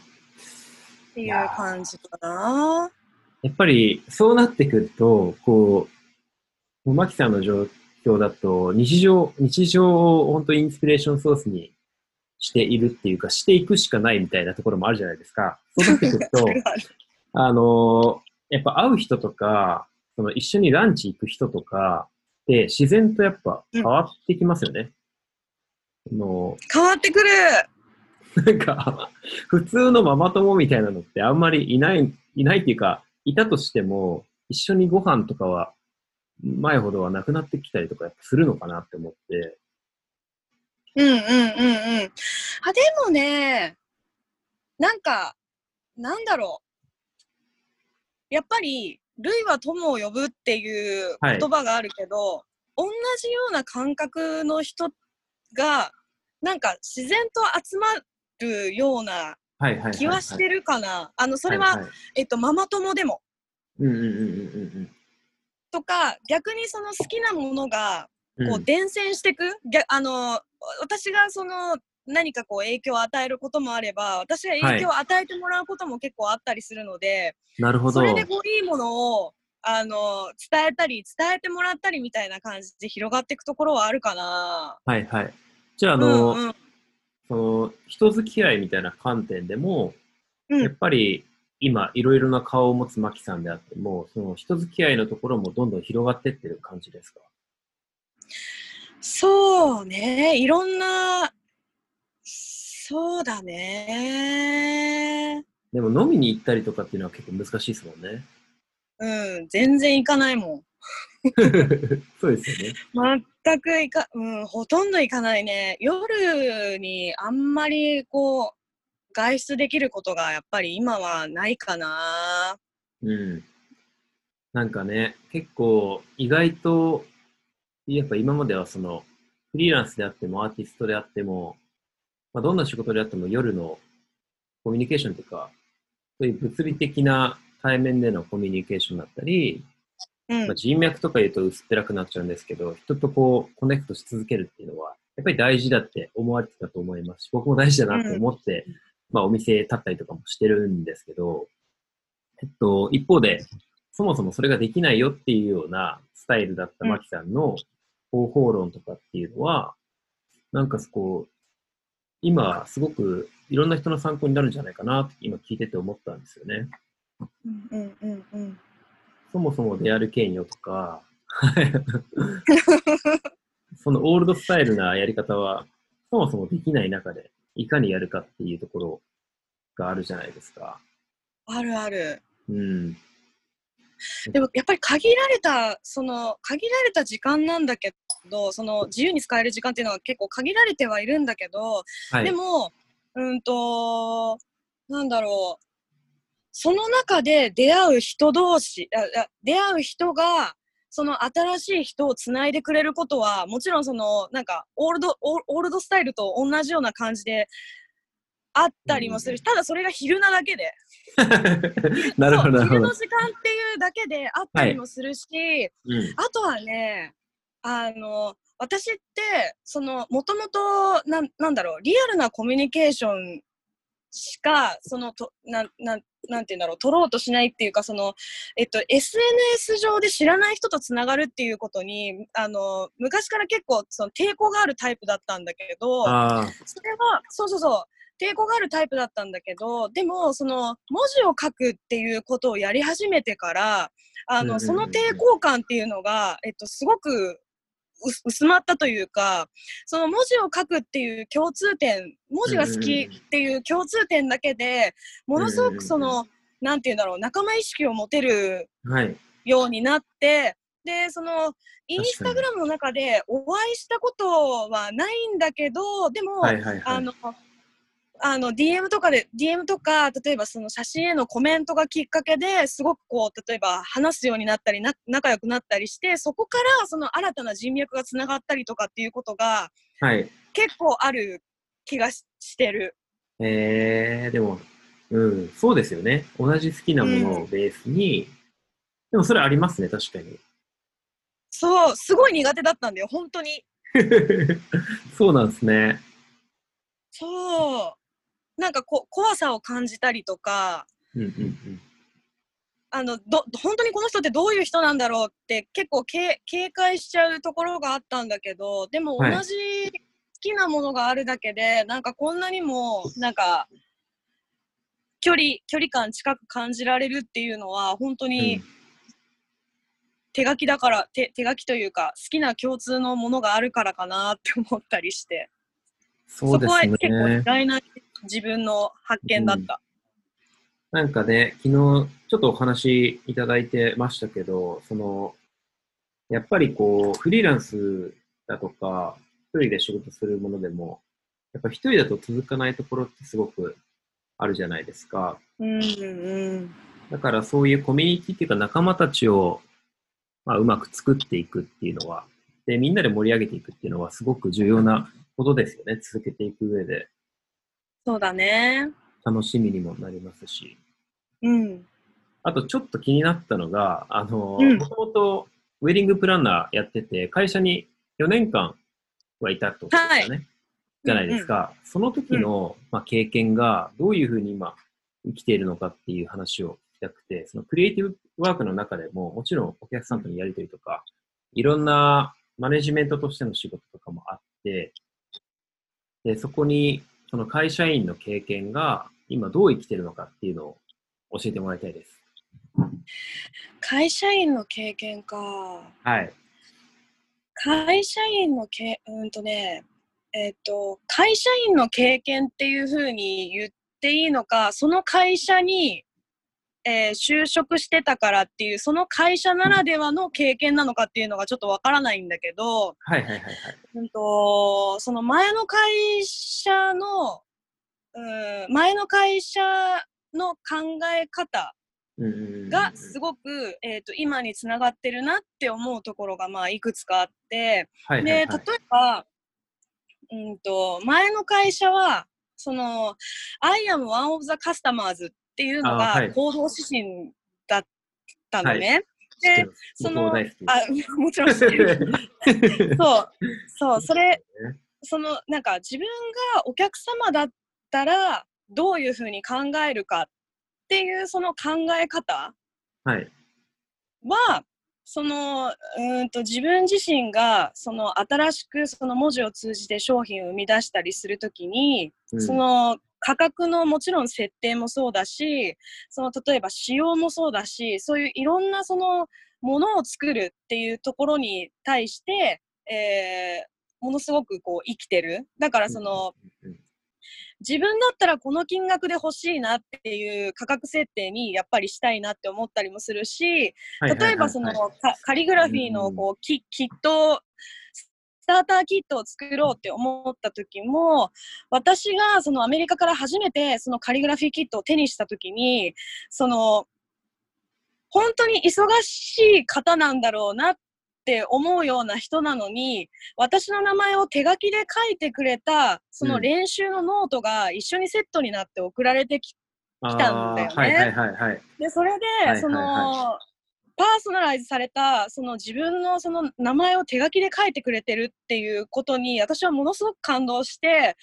っていう感じかな。やっぱりそうなってくると、こう、もうマキさんの状況だと、日常、日常を本当インスピレーションソースにしているっていうか、していくしかないみたいなところもあるじゃないですか。そうなってくると、*laughs* あのやっぱ会う人とか、その一緒にランチ行く人とかって自然とやっぱ変わってきますよね。あの変わってくるなんか、普通のママ友みたいなのってあんまりいない、いないっていうか、いたとしても、一緒にご飯とかは、前ほどはなくなってきたりとかするのかなって思って。うんうんうんうん。あでもねなんかなんだろうやっぱり「類は友を呼ぶ」っていうはい言葉があるけど、同じような感覚の人がなんか自然と集まるようなはいはいはい、はい。気はしてるかな？あのそれは、いいえっと、ママ友でもうんうんうんうんとか逆にその好きなものがうん。こう伝染していく、逆あの私がその何かこう影響を与えることもあれば私が影響を与えてもらうことも結構あったりするので、なるほど。それでこういいものをあの伝えたり伝えてもらったりみたいな感じで広がっていくところはあるかな。はいはい。じゃあ、あの、うんうんその、人付き合いみたいな観点でも、うんやっぱり今、いろいろな顔を持つマキさんであっても、その人付き合いのところもどんどん広がってってる感じですか？そうねいろんなそうだねでも飲みに行ったりとかっていうのは結構難しいですもんね。うん全然行かないもん。*laughs* そうですよね。*laughs* 全く行か、うん、ほとんど行かないね。夜にあんまりこう、外出できることがやっぱり今はないかな。うん。なんかね、結構意外と、やっぱ今まではその、フリーランスであってもアーティストであっても、まあ、どんな仕事であっても夜のコミュニケーションとか、そういう物理的な対面でのコミュニケーションだったり、まあ、。人脈とか言うと薄っぺらくなっちゃうんですけど、人とこう、コネクトし続けるっていうのは、やっぱり大事だって思われてたと思いますし、僕も大事だなって思って、まあお店立ったりとかもしてるんですけど、えっと、一方で、そもそもそれができないよっていうようなスタイルだったマキさんの方法論とかっていうのは、なんかこう、今すごくいろんな人の参考になるんじゃないかなって今聞いてて思ったんですよね。うんうんうんうん。そもそもである権よとか、*laughs* そのオールドスタイルなやり方は、そもそもできない中で、いかにやるかっていうところがあるじゃないですか。あるある。うん。でもやっぱり限られた、その限られた時間なんだけど、その自由に使える時間っていうのは結構限られてはいるんだけど、はい。でも、うんと、なんだろう。その中で出会う人同士、ああ出会う人が、その新しい人をつないでくれることは、もちろんその、なんか、オールド、オールドスタイルと同じような感じであったりもするし、ただそれが昼なだけで、*laughs* なるほど、昼の。時間っていうだけであったりもするし、うん。あとはね、あの、私って、その、もともと、なん、なんだろう、リアルなコミュニケーションしか、その、と、なん、なん、なんて言うんだろう、取ろうとしないっていうか、その、えっと、SNS 上で知らない人とつながるっていうことに、あの、昔から結構、その、抵抗があるタイプだったんだけど、それは、そうそうそう、抵抗があるタイプだったんだけど、でも、その、文字を書くっていうことをやり始めてから、あの、その抵抗感っていうのが、えっと、すごく薄薄まったというか、その文字を書くっていう共通点、文字が好きっていう共通点だけで、ものすごくその、なんていうんだろう、仲間意識を持てるはい。ようになって、で、その、インスタグラムの中でお会いしたことはないんだけど、でも、はいはいはい。あの、あの DM とかで DM とか例えばその写真へのコメントがきっかけですごくこう例えば話すようになったりな仲良くなったりしてそこからその新たな人脈がつながったりとかっていうことがはい。結構ある気がししてる。えー、でも、うん、そうですよね。同じ好きなものをベースに、でもそれありますね、確かに。そうすごい苦手だったんだよ本当に。*laughs* そうなんですね。そうなんかこ怖さを感じたりとかうんうんうん。あのど本当にこの人ってどういう人なんだろうって結構け警戒しちゃうところがあったんだけどでも同はいじ好きなものがあるだけで、なんかこんなにもなんか距離距離感近く感じられるっていうのは本当うにん手書きだから、手手書きというか好きな共通のものがあるからかなって思ったりしてそうでこはす結構意ね。外な自分の発見だった。なんかね、昨日ちょっとお話いただいてましたけど、その、やっぱりこう、フリーランスだとか、一人で仕事するものでも、やっぱ一人だと続かないところってすごくあるじゃないですか。うんうんだからそういうコミュニティっていうか仲間たちを、まあ、うまく作っていくっていうのは、で、みんなで盛り上げていくっていうのはすごく重要なことですよね。続けていく上で。そうだね。楽しみにもなりますし。うん。あとちょっと気になったのが、あの、うんもともとウェディングプランナーやってて、会社に4年間はいたとですよね。じゃないですか。その時の、まあ、経験がどういうふうに今生きているのかっていう話を聞きたくて、そのクリエイティブワークの中でも、もちろんお客さんとのやりとりとか、いろんなマネジメントとしての仕事とかもあって、で、そこにその会社員の経験が今どう生きてるのかっていうのを教えてもらいたいです。会社員の経験か。はい。会社員のけ、うんとね、えっ、と、会社員の経験っていうふうに言っていいのか、その会社に、えー就職してたからっていう、その会社ならではの経験なのかっていうのがちょっとわからないんだけど、はいはいはいはい。うんと、その前の会社の、うん、前の会社の考え方がすごく、えー、と今につながってるなって思うところがまあいくつかあって、はいはいはいで例えば、うん、と前の会社はその「I am one of the customers」っていうのが行動指針だったのね。でそのあ *laughs* もちろん知ってる。*laughs* そうそうそれね。そのなんか自分がお客様だったらどういうふうに考えるかっていうその考え方はそのうーんと自分自身がその新しくその文字を通じて商品を生み出したりするときに、うん。その価格のもちろん設定もそうだしその例えば仕様もそうだしそういういろんなそのものを作るっていうところに対して、えーものすごくこう生きてる。だからその、自分だったらこの金額で欲しいなっていう価格設定にやっぱりしたいなって思ったりもするし例えばそのカカリグラフィーのこうキキットスターターキットを作ろうって思った時も私がそのアメリカから初めてそのカリグラフィーキットを手にした時にその本当に忙しい方なんだろうなって思うような人なのに私の名前を手書きで書いてくれたその練習のノートが一緒にセットになって送られてき来たんだよね。はいはいはい。でそれで、はいはいはい。そのパーソナライズされたその自分のその名前を手書きで書いてくれてるっていうことに私はものすごく感動して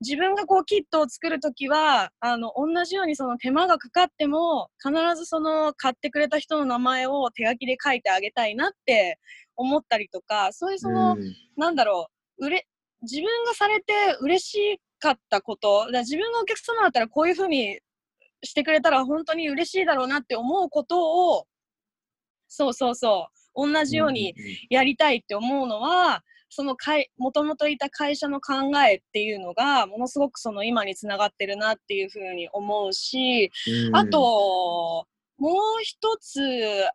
自分がこうキットを作るときはあの同じようにその手間がかかっても必ずその買ってくれた人の名前を手書きで書いてあげたいなって思ったりとかそういうその、うん。なんだろう、うれ、自分がされて嬉しかったこと、自分がお客様だったらこういうふうにしてくれたら本当に嬉しいだろうなって思うことを、そうそうそう、同じようにやりたいって思うのは、その会、もともといた会社の考えっていうのが、ものすごくその今につながってるなっていうふうに思うし、うん。あと、もう一つ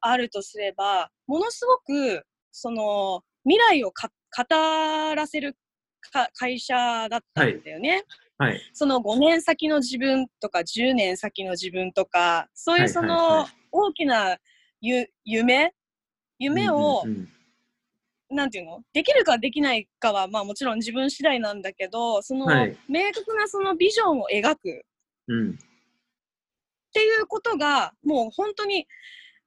あるとすれば、ものすごく、その、未来をか語らせるか会社だったんだよね。はい。その5年先の自分とか10年先の自分とか、そういうそはいはい。はのい大きなゆ夢？夢を、なんていうの？できるかできないかは、まあもちろん自分次第なんだけど、その、はい明確なそのビジョンを描くっうん。うん。ていうことが、もう本当に、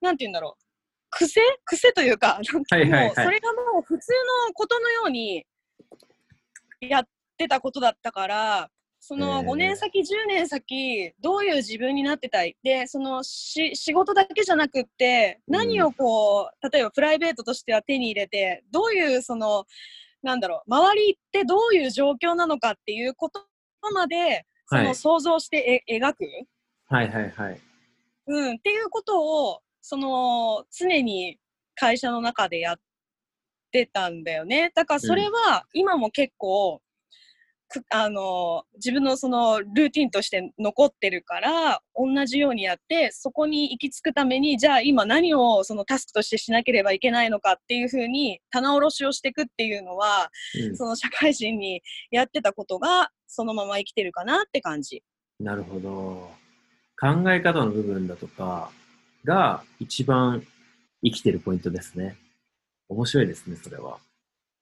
なんていうんだろう。癖？癖というか、なんかもう、はいはいはいそれがもう普通のことのようにやってたことだったから、そのへー5年先、10年先、どういう自分になってたい？で、そのし仕事だけじゃなくって、うん何をこう、例えばプライベートとしては手に入れて、どういうその、なんだろう、周りってどういう状況なのかっていうことまで、そはいの想像してえ、描く？はいはいはい。うん、っていうことを、その、常に会社の中でやってたんだよね。だからそれは、今も結構、くあの、自分のそのルーティンとして残ってるから、同じようにやって、そこに行き着くために、じゃあ今何をそのタスクとしてしなければいけないのかっていうふうに、棚卸しをしていくっていうのは、うんその社会人にやってたことが、そのまま生きてるかなって感じ。なるほど。考え方の部分だとかが一番生きてるポイントですね。面白いですね、それは。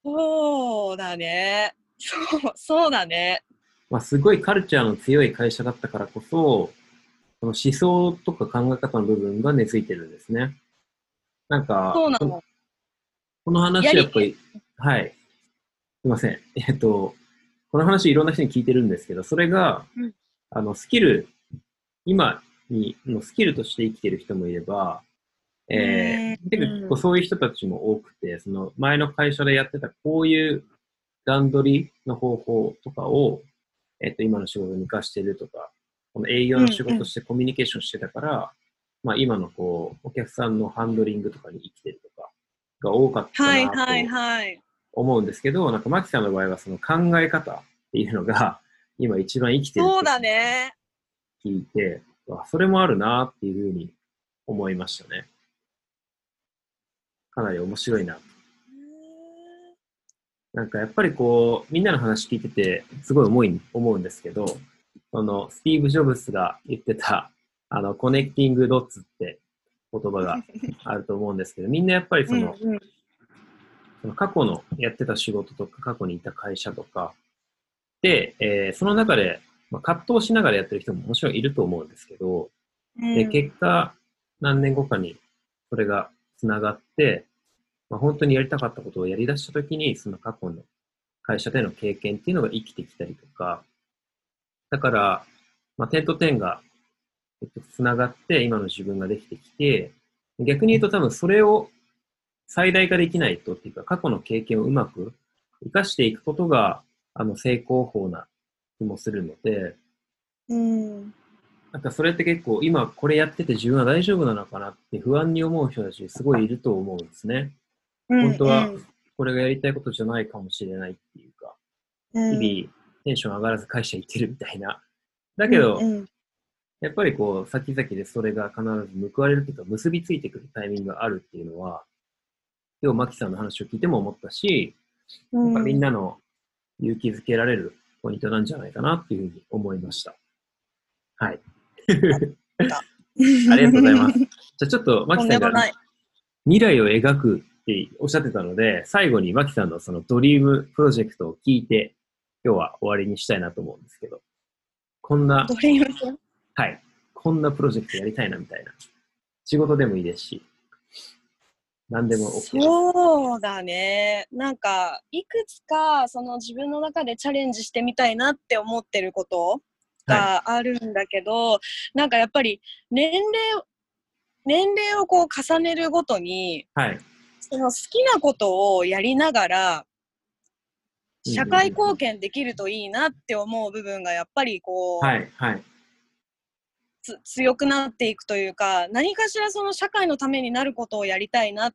そうだね。そう、そうだね。まあ、すごいカルチャーの強い会社だったからこそ、その思想とか考え方の部分が根付いてるんですね。なんか、こそうなの。この話やっぱり、はい。すいません。えっと、この話いろんな人に聞いてるんですけど、それが、うんあの、スキル、今にのスキルとして生きてる人もいれば、えうんー、結構そういう人たちも多くて、その前の会社でやってたこういう段取りの方法とかを、えっと、今の仕事に活かしてるとか、この営業の仕うんうん事してコミュニケーションしてたから、まあ今のこう、お客さんのハンドリングとかに生きてるとかが多かったはいなとはいはい。思うんですけど、なんかマキさんの場合はその考え方っていうのが今一番生きてるそうだね。って聞いて、あそれもあるなっていうふうに思いましたね。かなり面白いな。なんかやっぱりこう、みんなの話聞いてて、すごい思い、思うんですけど、その、スティーブ・ジョブスが言ってた、あの、コネクティング・ドッツって言葉が *laughs* あると思うんですけど、みんなやっぱりその、うんうん。その過去のやってた仕事とか、過去にいた会社とか、で、えーその中で、まあ、葛藤しながらやってる人ももちろんいると思うんですけど、で、結果、何年後かにそれが繋がって、まあ、本当にやりたかったことをやり出したときに、その過去の会社での経験っていうのが生きてきたりとか、だから、まあ、点と点が、えっと、繋がって今の自分ができてきて、逆に言うと多分それを最大化できないとっていうか、過去の経験をうまく活かしていくことが、あの、成功法な気もするので、うん。なんかそれって結構今これやってて自分は大丈夫なのかなって不安に思う人たちすごいいると思うんですね。本当はこれがやりたいことじゃないかもしれないっていうか、うん日々テンション上がらず会社行ってるみたいな。だけど、やっぱりこう先々でそれが必ず報われるというか結びついてくるタイミングがあるっていうのは、今日マキさんの話を聞いても思ったし、なんかみんなの勇気づけられるポイントなんじゃないかなっていうふうに思いました。はい。*laughs* *laughs* ありがとうございます。じゃあちょっと、マキさんがとんでもない。未来を描くっておっしゃってたので、最後にマキさんのそのドリームプロジェクトを聞いて、今日は終わりにしたいなと思うんですけど、こんなド、リームスはい、こんなプロジェクトやりたいなみたいな。仕事でもいいですし、何でも OK。そうだね。なんか、いくつか、その自分の中でチャレンジしてみたいなって思ってることはがあるんだけど、なんかやっぱり、年齢を、年齢をこう重ねるごとに、い。はい。その好きなことをやりながら、社会貢献できるといいなって思う部分がやっぱりこう、はい。はい。つ強くなっていくというか何かしらその社会のためになることをやりたいなっ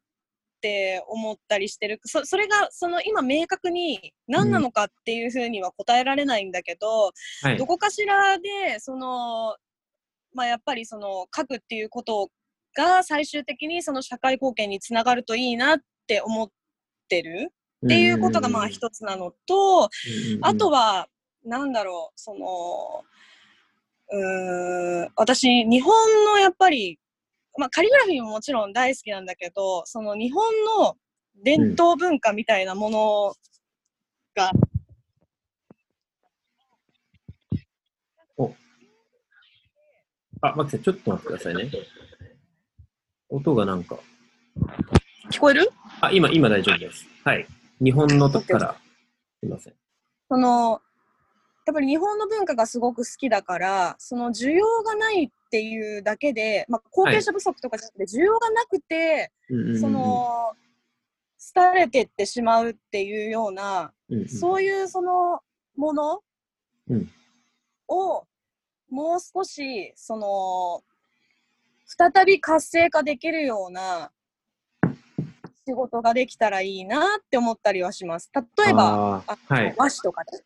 て思ったりしてるそそれがその今明確に何なのかっていうふうには答えられないんだけど、はいど。こかしらでその、まあ、やっぱりその書くっていうことが最終的にその社会貢献につながるといいなって思ってる。っていうことがまあ一つなのと、あとは、なんだろう、その、うーん、私、日本のやっぱり、まあカリグラフィーももちろん大好きなんだけど、その日本の伝統文化みたいなものが、お。あ、マキさん、ちょっと待ってくださいね。音がなんか。聞こえる？あ、今、今大丈夫です。はい。日本のとこから、すいません。その、やっぱり日本の文化がすごく好きだから、その需要がないっていうだけで、まあ、後継者不足とかじゃなくて、需要がなくて、うんうんうんそ、の、廃れてってしまうっていうような、うんうんそういうそのものうんを、もう少し、その、再び活性化できるような仕事ができたらいいなって思ったりはします。例えば、はい。和紙とかね。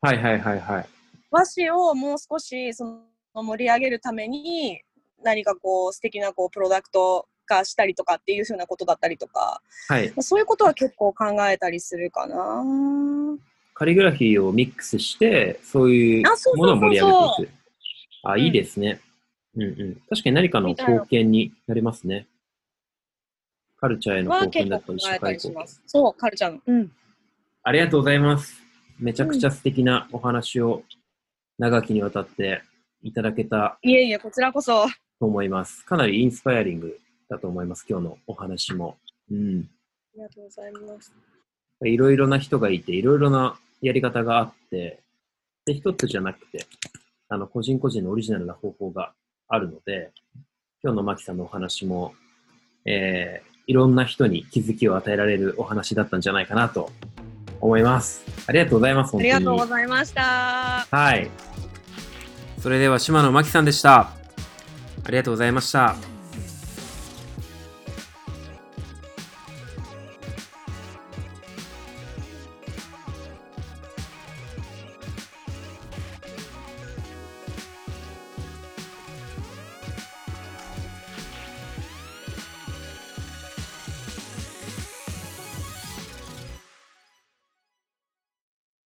はいはいはいはい。和紙をもう少しその盛り上げるために何かこう素敵なこうプロダクト化したりとかっていうふうなことだったりとかはい。そういうことは結構考えたりするかな。カリグラフィーをミックスして、そういうものを盛り上げていく。あ、いいですね。うんうん。確かに何かの貢献になりますね。カルチャーへのは貢献だったり、社会貢献。りします。そう、カルチャーの。うん。ありがとうございます。めちゃくちゃ素敵なお話を長きにわたっていただけたいえいえ、こちらこそ。と思います。かなりインスパイアリングだと思います、今日のお話も。うん。ありがとうございます。いろいろな人がいて、いろいろなやり方があって、で、一つじゃなくて、あの、個人個人のオリジナルな方法があるので、今日のマキさんのお話も、えー、いろんな人に気づきを与えられるお話だったんじゃないかなと思います。ありがとうございます、あ。りがとうございました。はい。それでは島野真紀さんでした。ありがとうございました。